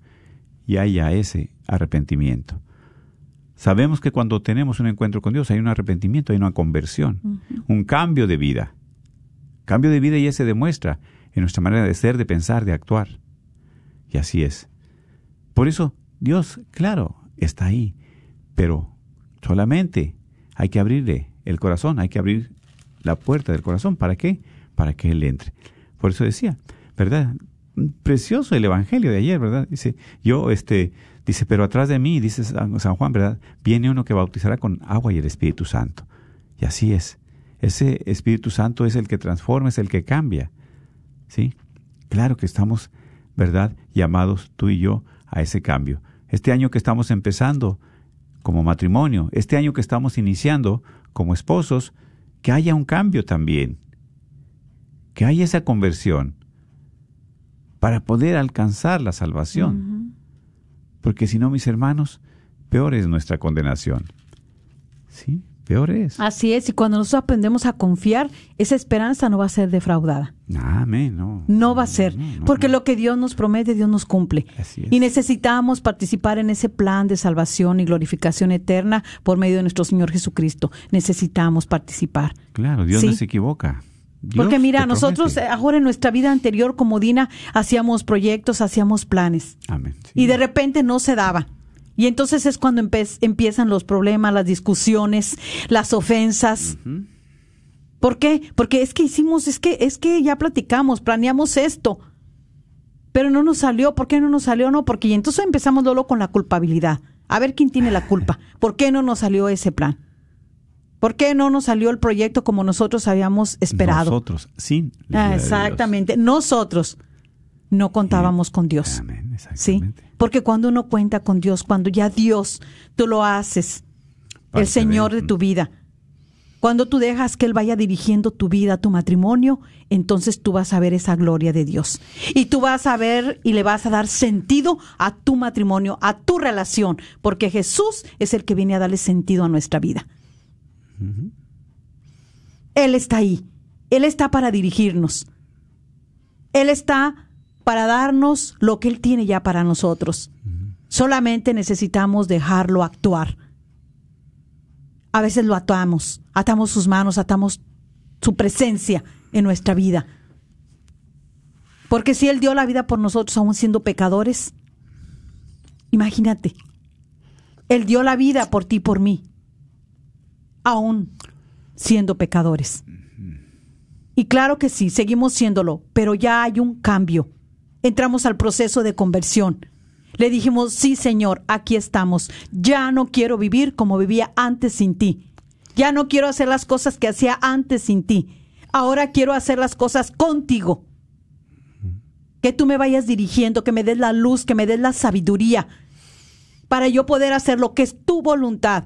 y haya ese arrepentimiento. Sabemos que cuando tenemos un encuentro con Dios hay un arrepentimiento, hay una conversión, un cambio de vida. Cambio de vida ya se demuestra en nuestra manera de ser, de pensar, de actuar. Y así es. Por eso Dios, claro, está ahí, pero solamente hay que abrirle el corazón, hay que abrir la puerta del corazón. ¿Para qué? Para que Él entre. Por eso decía, ¿verdad? Precioso el Evangelio de ayer, ¿verdad? Dice, yo, este, dice, pero atrás de mí, dice San Juan, ¿verdad? Viene uno que bautizará con agua y el Espíritu Santo. Y así es. Ese Espíritu Santo es el que transforma, es el que cambia. ¿Sí? Claro que estamos, ¿verdad?, llamados tú y yo a ese cambio. Este año que estamos empezando como matrimonio, este año que estamos iniciando como esposos, que haya un cambio también, que haya esa conversión para poder alcanzar la salvación. Porque si no, mis hermanos, peor es nuestra condenación. ¿Sí? Peor es. Así es, y cuando nosotros aprendemos a confiar, esa esperanza no va a ser defraudada. Amén, no. No va a ser, no, no, porque no. lo que Dios nos promete, Dios nos cumple. Así es. Y necesitamos participar en ese plan de salvación y glorificación eterna por medio de nuestro Señor Jesucristo. Necesitamos participar. Claro, Dios Sí. no se equivoca. Dios Porque mira, nosotros eh, ahora en nuestra vida anterior como Dina hacíamos proyectos, hacíamos planes Amén. sí. y de repente no se daba. Y entonces es cuando empiezan los problemas, las discusiones, las ofensas. ¿Por qué? Porque es que hicimos, es que, es que ya platicamos, planeamos esto, pero no nos salió. ¿Por qué no nos salió? No, porque y entonces empezamos luego con la culpabilidad. A ver quién tiene la culpa. ¿Por qué no nos salió ese plan? ¿Por qué no nos salió el proyecto como nosotros habíamos esperado? Nosotros, Ah, Dios. exactamente. Nosotros no contábamos con Dios. Amén, Sí, porque cuando uno cuenta con Dios, cuando ya Dios, tú lo haces, Parte el Señor de- de tu vida, cuando tú dejas que Él vaya dirigiendo tu vida, tu matrimonio, entonces tú vas a ver esa gloria de Dios. Y tú vas a ver y le vas a dar sentido a tu matrimonio, a tu relación, porque Jesús es el que viene a darle sentido a nuestra vida. Él está ahí. Él está para dirigirnos. Él está para darnos lo que Él tiene ya para nosotros. Solamente necesitamos dejarlo actuar. A veces lo atamos, atamos sus manos, atamos su presencia en nuestra vida. Porque si Él dio la vida por nosotros aún siendo pecadores, imagínate, Él dio la vida por ti y por mí, aún siendo pecadores. Y claro que sí, seguimos siéndolo, pero ya hay un cambio. Entramos al proceso de conversión. Le dijimos, sí Señor, aquí estamos. Ya no quiero vivir como vivía antes sin ti. Ya no quiero hacer las cosas que hacía antes sin ti. Ahora quiero hacer las cosas contigo. Que tú me vayas dirigiendo, que me des la luz, que me des la sabiduría para yo poder hacer lo que es tu voluntad.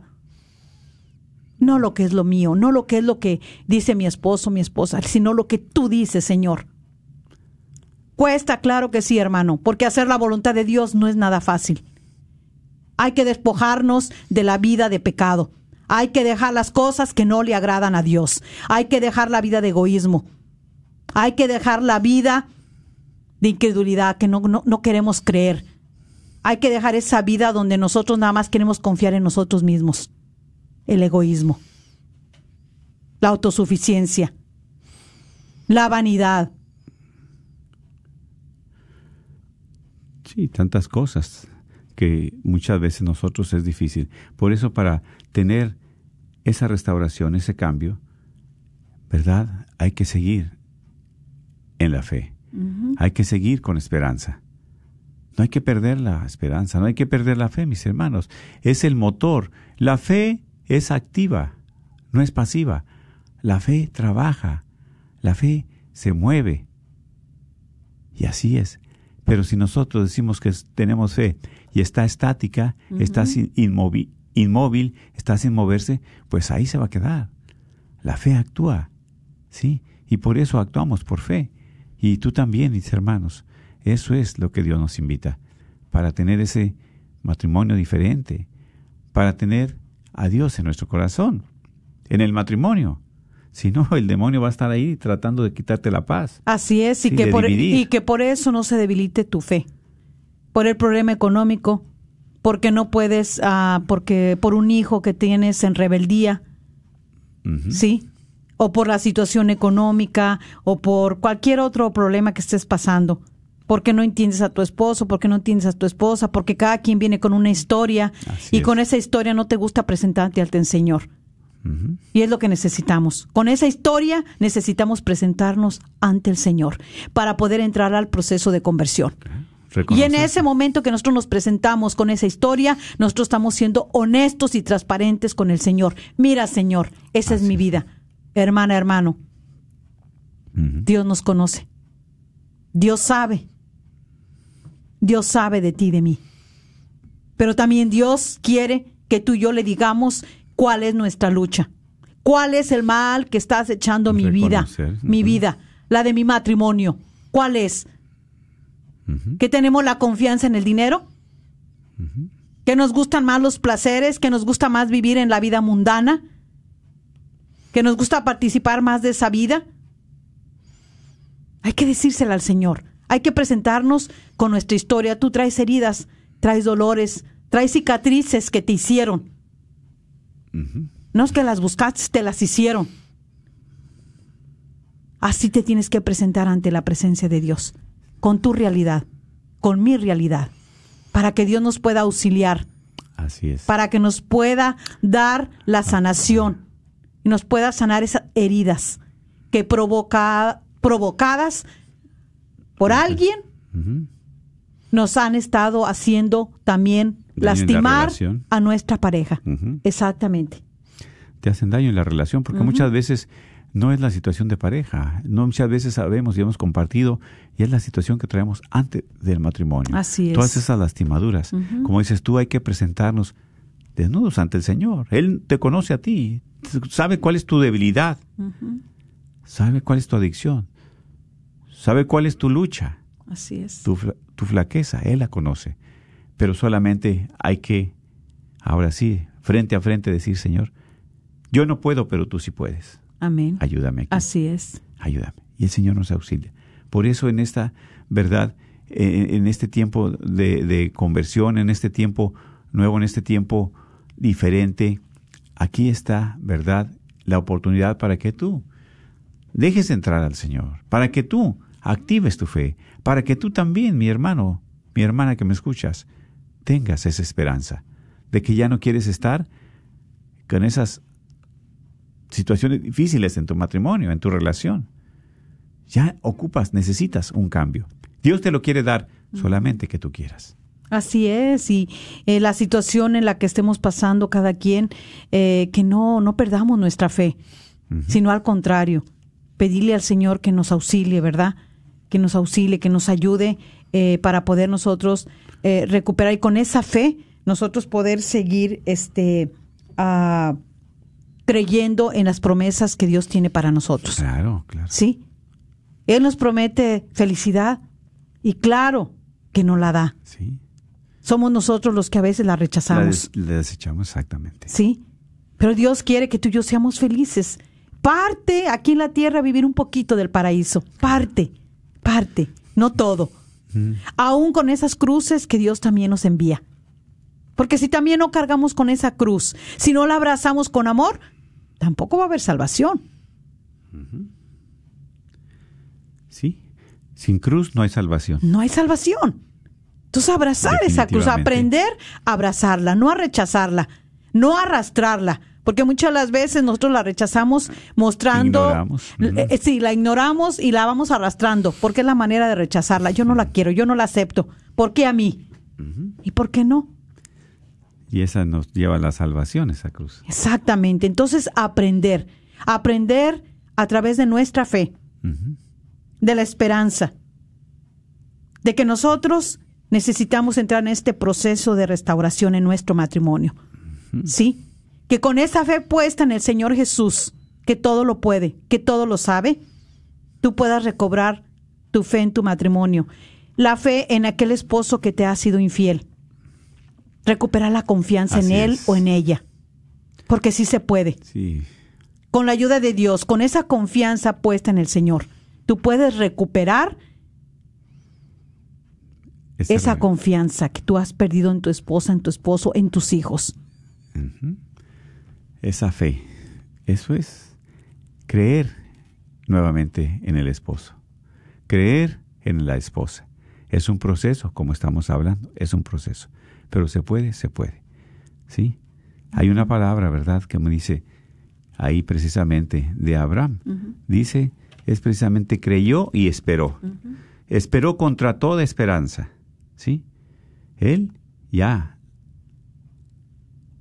No lo que es lo mío, no lo que es lo que dice mi esposo, mi esposa, sino lo que tú dices, Señor. Cuesta, claro que sí, hermano, porque hacer la voluntad de Dios no es nada fácil. Hay que despojarnos de la vida de pecado. Hay que dejar las cosas que no le agradan a Dios. Hay que dejar la vida de egoísmo. Hay que dejar la vida de incredulidad que no, no, no queremos creer. Hay que dejar esa vida donde nosotros nada más queremos confiar en nosotros mismos. El egoísmo, la autosuficiencia, la vanidad. Sí, tantas cosas que muchas veces nosotros es difícil. Por eso para tener esa restauración, ese cambio, ¿verdad? Hay que seguir en la fe. Hay que seguir con esperanza. No hay que perder la esperanza, no hay que perder la fe, mis hermanos. Es el motor. La fe es activa, no es pasiva. La fe trabaja, la fe se mueve. Y así es. Pero si nosotros decimos que tenemos fe y está estática, está inmóvil, inmóvil, está sin moverse, pues ahí se va a quedar. La fe actúa, ¿sí? Y por eso actuamos por fe. Y tú también, mis hermanos. Eso es lo que Dios nos invita, para tener ese matrimonio diferente, para tener a Dios en nuestro corazón, en el matrimonio. Si no, el demonio va a estar ahí tratando de quitarte la paz. Así es, y, que, por, y que por eso no se debilite tu fe. Por el problema económico, porque no puedes, ah, porque por un hijo que tienes en rebeldía, ¿sí? O por la situación económica, o por cualquier otro problema que estés pasando porque no entiendes a tu esposo, porque no entiendes a tu esposa, porque cada quien viene con una historia y con esa historia no te gusta presentarte ante Señor. Y es lo que necesitamos. Con esa historia necesitamos presentarnos ante el Señor para poder entrar al proceso de conversión. Y en ese momento que nosotros nos presentamos con esa historia, nosotros estamos siendo honestos y transparentes con el Señor. Mira, Señor, esa es mi vida. Hermana, hermano, Dios nos conoce. Dios sabe Dios sabe de ti, de mí. Pero también Dios quiere que tú y yo le digamos cuál es nuestra lucha. ¿Cuál es el mal que está acechando mi vida? Mi vida, la de mi matrimonio. ¿Cuál es? ¿Que tenemos la confianza en el dinero? ¿Que nos gustan más los placeres? ¿Que nos gusta más vivir en la vida mundana? ¿Que nos gusta participar más de esa vida? Hay que decírsela al Señor. Hay que presentarnos con nuestra historia. Tú traes heridas, traes dolores, traes cicatrices que te hicieron. No es que las buscaste, te las hicieron. Así te tienes que presentar ante la presencia de Dios, con tu realidad, con mi realidad, para que Dios nos pueda auxiliar. Así es. Para que nos pueda dar la sanación y nos pueda sanar esas heridas que provoca, provocadas por alguien, nos han estado haciendo también lastimar a nuestra pareja. Exactamente. Te hacen daño en la relación, porque muchas veces no es la situación de pareja, no muchas veces sabemos y hemos compartido y es la situación que traemos antes del matrimonio. Así es. Todas esas lastimaduras. Como dices tú, hay que presentarnos desnudos ante el Señor. Él te conoce a ti, sabe cuál es tu debilidad, sabe cuál es tu adicción, sabe cuál es tu lucha. Así es. Tu, flaqueza, Él la conoce. Pero solamente hay que, ahora sí, frente a frente decir, Señor, yo no puedo, pero tú sí puedes. Amén. Ayúdame. Así es. Ayúdame. Y el Señor nos auxilia. Por eso en esta verdad, en, este tiempo de, de conversión, en este tiempo nuevo, en este tiempo diferente, aquí está, ¿verdad? La oportunidad para que tú dejes entrar al Señor, para que tú actives tu fe, para que tú también, mi hermano, mi hermana que me escuchas, tengas esa esperanza de que ya no quieres estar con esas situaciones difíciles en tu matrimonio, en tu relación. Ya ocupas, necesitas un cambio. Dios te lo quiere dar solamente que tú quieras. Así es, y eh, la situación en la que estemos pasando cada quien, eh, que no, no perdamos nuestra fe, sino al contrario, pedirle al Señor que nos auxilie, ¿verdad? Que nos auxilie, que nos ayude eh, para poder nosotros eh, recuperar y con esa fe nosotros poder seguir este ah, creyendo en las promesas que Dios tiene para nosotros. Claro, claro. Sí. Él nos promete felicidad y claro que no la da. Sí. Somos nosotros los que a veces la rechazamos. La, desechamos exactamente. Sí. Pero Dios quiere que tú y yo seamos felices parte aquí en la tierra vivir un poquito del paraíso. Parte, parte, no todo. Mm. Aún con esas cruces que Dios también nos envía. Porque si también no cargamos con esa cruz, si no la abrazamos con amor, tampoco va a haber salvación. Sí, sin cruz no hay salvación. No hay salvación. Entonces abrazar esa cruz, aprender a abrazarla, no a rechazarla, no a arrastrarla, porque muchas de las veces nosotros la rechazamos mostrando, eh, sí, la ignoramos y la vamos arrastrando, porque es la manera de rechazarla. Yo no la quiero, yo no la acepto. ¿Por qué a mí? ¿Y por qué no? Y esa nos lleva a la salvación, esa cruz. Exactamente. Entonces, aprender. Aprender a través de nuestra fe, de la esperanza, de que nosotros necesitamos entrar en este proceso de restauración en nuestro matrimonio. ¿Sí? Que con esa fe puesta en el Señor Jesús, que todo lo puede, que todo lo sabe, tú puedas recobrar tu fe en tu matrimonio, la fe en aquel esposo que te ha sido infiel, recuperar la confianza en él es. o en ella, porque sí se puede. Sí, Con la ayuda de Dios, con esa confianza puesta en el Señor, tú puedes recuperar esa confianza que tú has perdido en tu esposa, en tu esposo, en tus hijos. Esa fe. Eso es creer nuevamente en el esposo. Creer en la esposa. Es un proceso, como estamos hablando, es un proceso. Pero se puede, se puede. ¿Sí? Hay una palabra, ¿verdad?, que me dice ahí precisamente de Abraham. Dice, es precisamente creyó y esperó. Esperó contra toda esperanza. ¿Sí? Él ya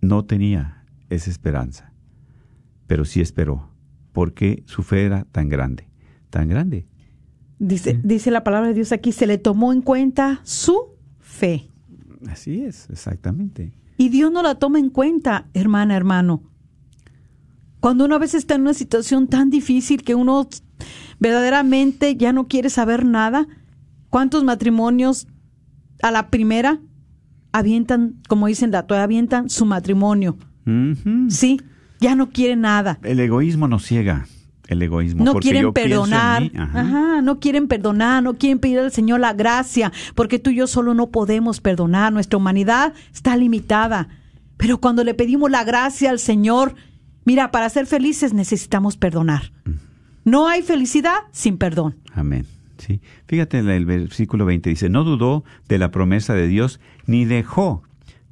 no tenía esa esperanza, pero sí esperó, porque su fe era tan grande, tan grande. Dice, dice la palabra de Dios aquí, se le tomó en cuenta su fe. Así es, exactamente. Y Dios no la toma en cuenta, hermana, hermano. Cuando uno a veces está en una situación tan difícil que uno verdaderamente ya no quiere saber nada, ¿cuántos matrimonios a la primera avientan, como dicen la toalla, avientan su matrimonio? Sí, ya no quieren nada. El egoísmo nos ciega, el egoísmo. No porque quieren yo pienso en perdonar, mí, ajá. ajá, no quieren perdonar, no quieren pedir al Señor la gracia, porque tú y yo solo no podemos perdonar, nuestra humanidad está limitada. Pero cuando le pedimos la gracia al Señor, mira, para ser felices necesitamos perdonar. No hay felicidad sin perdón. Amén. Sí. Fíjate en el versículo 20 dice, no dudó de la promesa de Dios ni dejó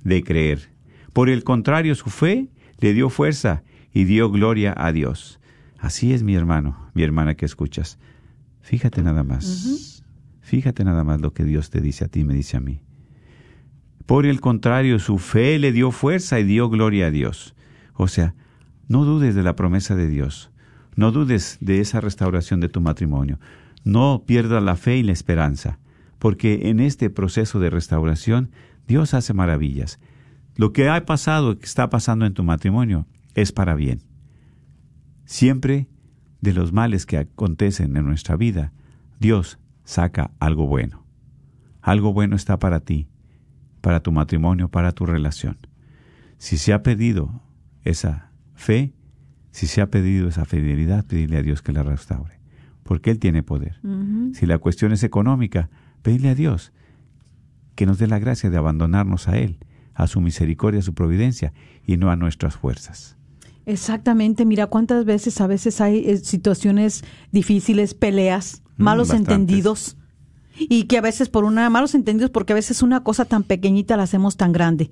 de creer. Por el contrario, su fe le dio fuerza y dio gloria a Dios. Así es, mi hermano, mi hermana que escuchas. Fíjate nada más. Fíjate nada más lo que Dios te dice a ti, me dice a mí. Por el contrario, su fe le dio fuerza y dio gloria a Dios. O sea, no dudes de la promesa de Dios. No dudes de esa restauración de tu matrimonio. No pierdas la fe y la esperanza, porque en este proceso de restauración Dios hace maravillas. Lo que ha pasado, que está pasando en tu matrimonio, es para bien. Siempre de los males que acontecen en nuestra vida, Dios saca algo bueno. Algo bueno está para ti, para tu matrimonio, para tu relación. Si se ha pedido esa fe, si se ha pedido esa fidelidad, pedirle a Dios que la restaure, porque Él tiene poder. Si la cuestión es económica, pedirle a Dios que nos dé la gracia de abandonarnos a Él, a su misericordia, a su providencia, y no a nuestras fuerzas. Exactamente, mira cuántas veces a veces hay eh, situaciones difíciles, peleas, Mm, malos bastantes. entendidos y que a veces por una malos entendidos porque a veces una cosa tan pequeñita la hacemos tan grande.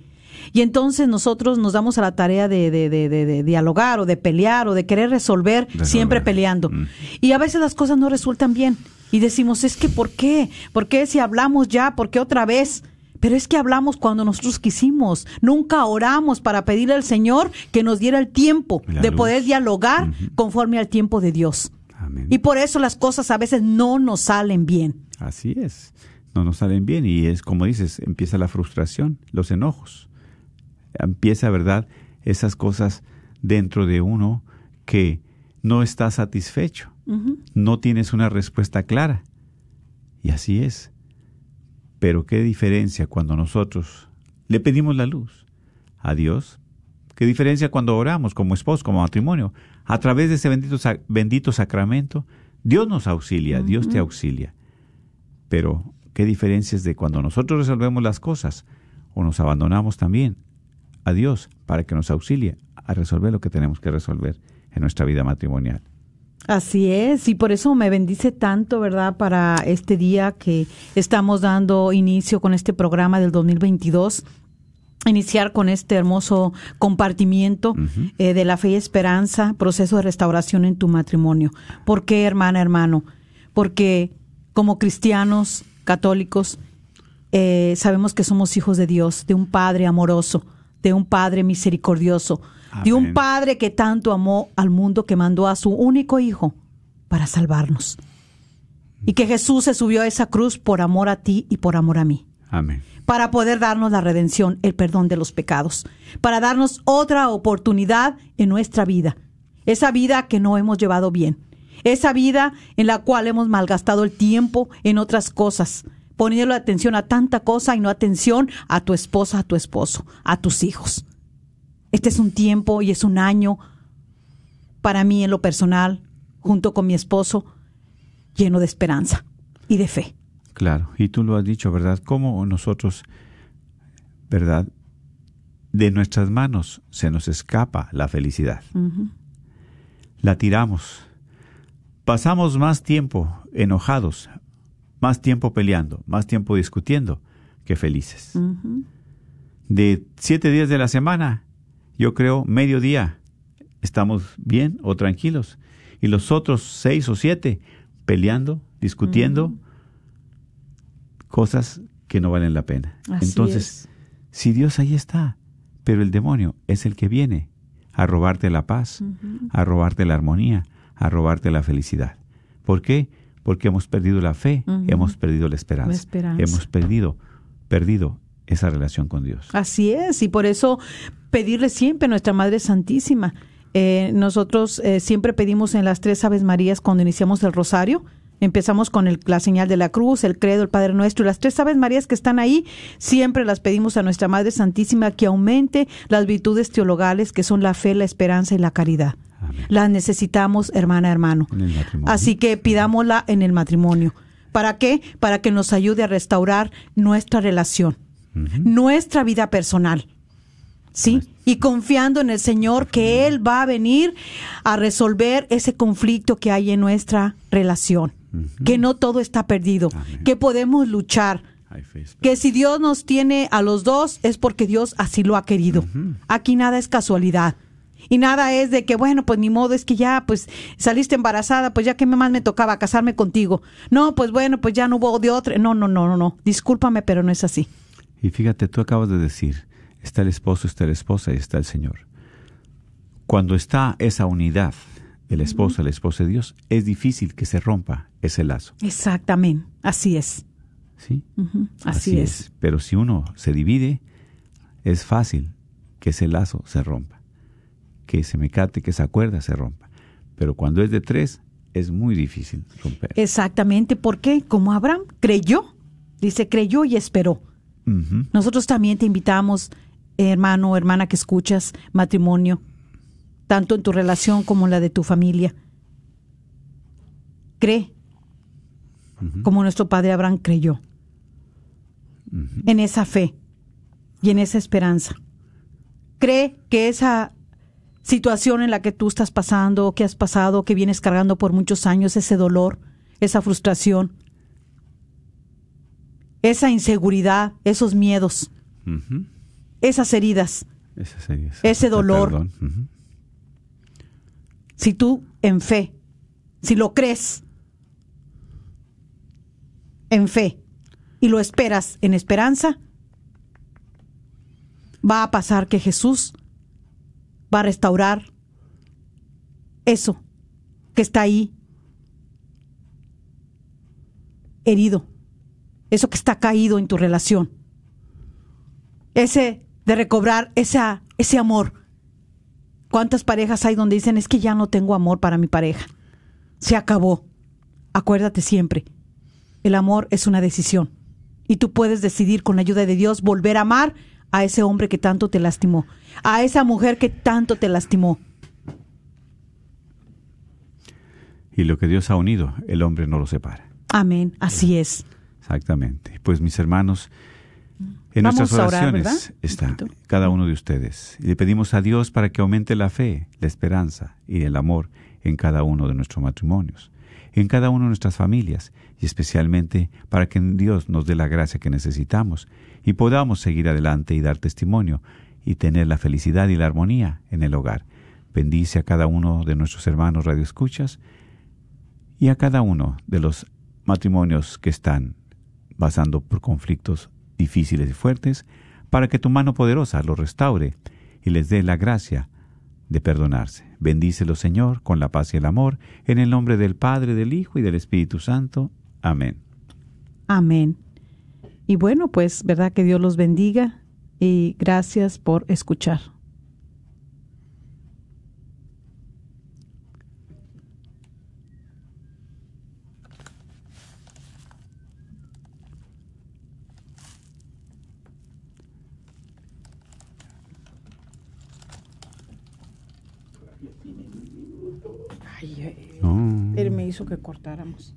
Y entonces nosotros nos damos a la tarea de, de, de, de- de dialogar o de pelear o de querer resolver, Resolver. siempre peleando. Mm. Y a veces las cosas no resultan bien. Y decimos, es que ¿por qué? ¿Por qué si hablamos ya? ¿Por qué otra vez? Pero es que hablamos cuando nosotros quisimos. Nunca oramos para pedirle al Señor que nos diera el tiempo La de luz. poder dialogar conforme al tiempo de Dios. Amén. Y por eso las cosas a veces no nos salen bien. Así es. No nos salen bien y es como dices, empieza la frustración, los enojos. Empieza, ¿verdad? Esas cosas dentro de uno que no está satisfecho. No tienes una respuesta clara. Y así es. Pero qué diferencia cuando nosotros le pedimos la luz a Dios. Qué diferencia cuando oramos como esposo, como matrimonio. A través de ese bendito, bendito sacramento, Dios nos auxilia, Dios te auxilia. Pero qué diferencia es de cuando nosotros resolvemos las cosas o nos abandonamos también a Dios para que nos auxilie a resolver lo que tenemos que resolver en nuestra vida matrimonial. Así es, y por eso me bendice tanto, ¿verdad? Para este día que estamos dando inicio con este programa del 2022 iniciar con este hermoso compartimiento eh, de la fe y esperanza, proceso de restauración en tu matrimonio. ¿Por qué, hermana, hermano? Porque como cristianos católicos eh, sabemos que somos hijos de Dios, de un Padre amoroso, de un Padre misericordioso, de un. Padre que tanto amó al mundo que mandó a su único Hijo para salvarnos. Y que Jesús se subió a esa cruz por amor a ti y por amor a mí Amén. para poder darnos la redención, el perdón de los pecados, para darnos otra oportunidad en nuestra vida, esa vida que no hemos llevado bien, esa vida en la cual hemos malgastado el tiempo en otras cosas, poniendo atención a tanta cosa y no atención a tu esposa, a tu esposo, a tus hijos. Este es un tiempo y es un año para mí en lo personal, junto con mi esposo, lleno de esperanza y de fe. Claro, y tú lo has dicho, ¿verdad? ¿Cómo nosotros, ¿verdad? De nuestras manos se nos escapa la felicidad. La tiramos. Pasamos más tiempo enojados, más tiempo peleando, más tiempo discutiendo que felices. De siete días de la semana, yo creo medio día estamos bien o tranquilos. Y los otros seis o siete peleando, discutiendo, cosas que no valen la pena. Así Entonces, es. si Dios ahí está, pero el demonio es el que viene a robarte la paz, a robarte la armonía, a robarte la felicidad. ¿Por qué? Porque hemos perdido la fe, hemos perdido la esperanza, La esperanza. hemos perdido, perdido esa relación con Dios. Así es, y por eso pedirle siempre a nuestra Madre Santísima. Eh, nosotros eh, siempre pedimos en las tres Aves Marías cuando iniciamos el rosario. Empezamos con el- la señal de la cruz, el credo, el Padre Nuestro y las tres Aves Marías que están ahí, siempre las pedimos a nuestra Madre Santísima que aumente las virtudes teologales que son la fe, la esperanza y la caridad. Amén. Las necesitamos, hermana, hermano. Así que pidámosla en el matrimonio. ¿Para qué? Para que nos ayude a restaurar nuestra relación, nuestra vida personal. ¿Sí? Y confiando en el Señor que Él va a venir a resolver ese conflicto que hay en nuestra relación. Que no todo está perdido, Amén. que podemos luchar, que si Dios nos tiene a los dos es porque Dios así lo ha querido. Aquí nada es casualidad. Y nada es de que, bueno, pues ni modo, es que ya, pues saliste embarazada, pues ya que más me tocaba casarme contigo. No, pues bueno, pues ya no hubo de otra. No, no, no, no, no. Discúlpame, pero no es así. Y fíjate, tú acabas de decir, está el esposo, está la esposa y está el Señor. Cuando está esa unidad del esposo, la esposa de Dios, es difícil que se rompa ese lazo. Exactamente. Así es. ¿sí? Así, es. Pero si uno se divide, es fácil que ese lazo se rompa, que se me cate, que esa cuerda se rompa. Pero cuando es de tres, es muy difícil romper. Exactamente. ¿Por qué? Como Abraham creyó. Dice, creyó y esperó. Nosotros también te invitamos, hermano o hermana que escuchas, matrimonio, tanto en tu relación como en la de tu familia. Cree, como nuestro padre Abraham creyó, en esa fe y en esa esperanza. Cree que esa situación en la que tú estás pasando, que has pasado, que vienes cargando por muchos años, ese dolor, esa frustración, esa inseguridad, esos miedos, esas heridas, Ese Ese dolor. Si tú en fe, si lo crees en fe y lo esperas en esperanza, va a pasar que Jesús va a restaurar eso que está ahí herido, eso que está caído en tu relación, ese de recobrar esa, ese amor. ¿Cuántas parejas hay donde dicen es que ya no tengo amor para mi pareja? Se acabó. Acuérdate siempre, el amor es una decisión y tú puedes decidir con la ayuda de Dios volver a amar a ese hombre que tanto te lastimó, a esa mujer que tanto te lastimó. Y lo que Dios ha unido, el hombre no lo separa. Amén, así es. Exactamente. Pues mis hermanos, en Vamos nuestras orar, oraciones está cada uno de ustedes. Y le pedimos a Dios para que aumente la fe, la esperanza y el amor en cada uno de nuestros matrimonios, en cada una de nuestras familias y especialmente para que Dios nos dé la gracia que necesitamos y podamos seguir adelante y dar testimonio y tener la felicidad y la armonía en el hogar. Bendice a cada uno de nuestros hermanos radioescuchas y a cada uno de los matrimonios que están pasando por conflictos difíciles y fuertes, para que tu mano poderosa los restaure y les dé la gracia de perdonarse. Bendícelo, Señor, con la paz y el amor, en el nombre del Padre, del Hijo y del Espíritu Santo. Amén. Amén. Y bueno, pues, ¿verdad? Que Dios los bendiga y gracias por escuchar. Él me hizo que cortáramos.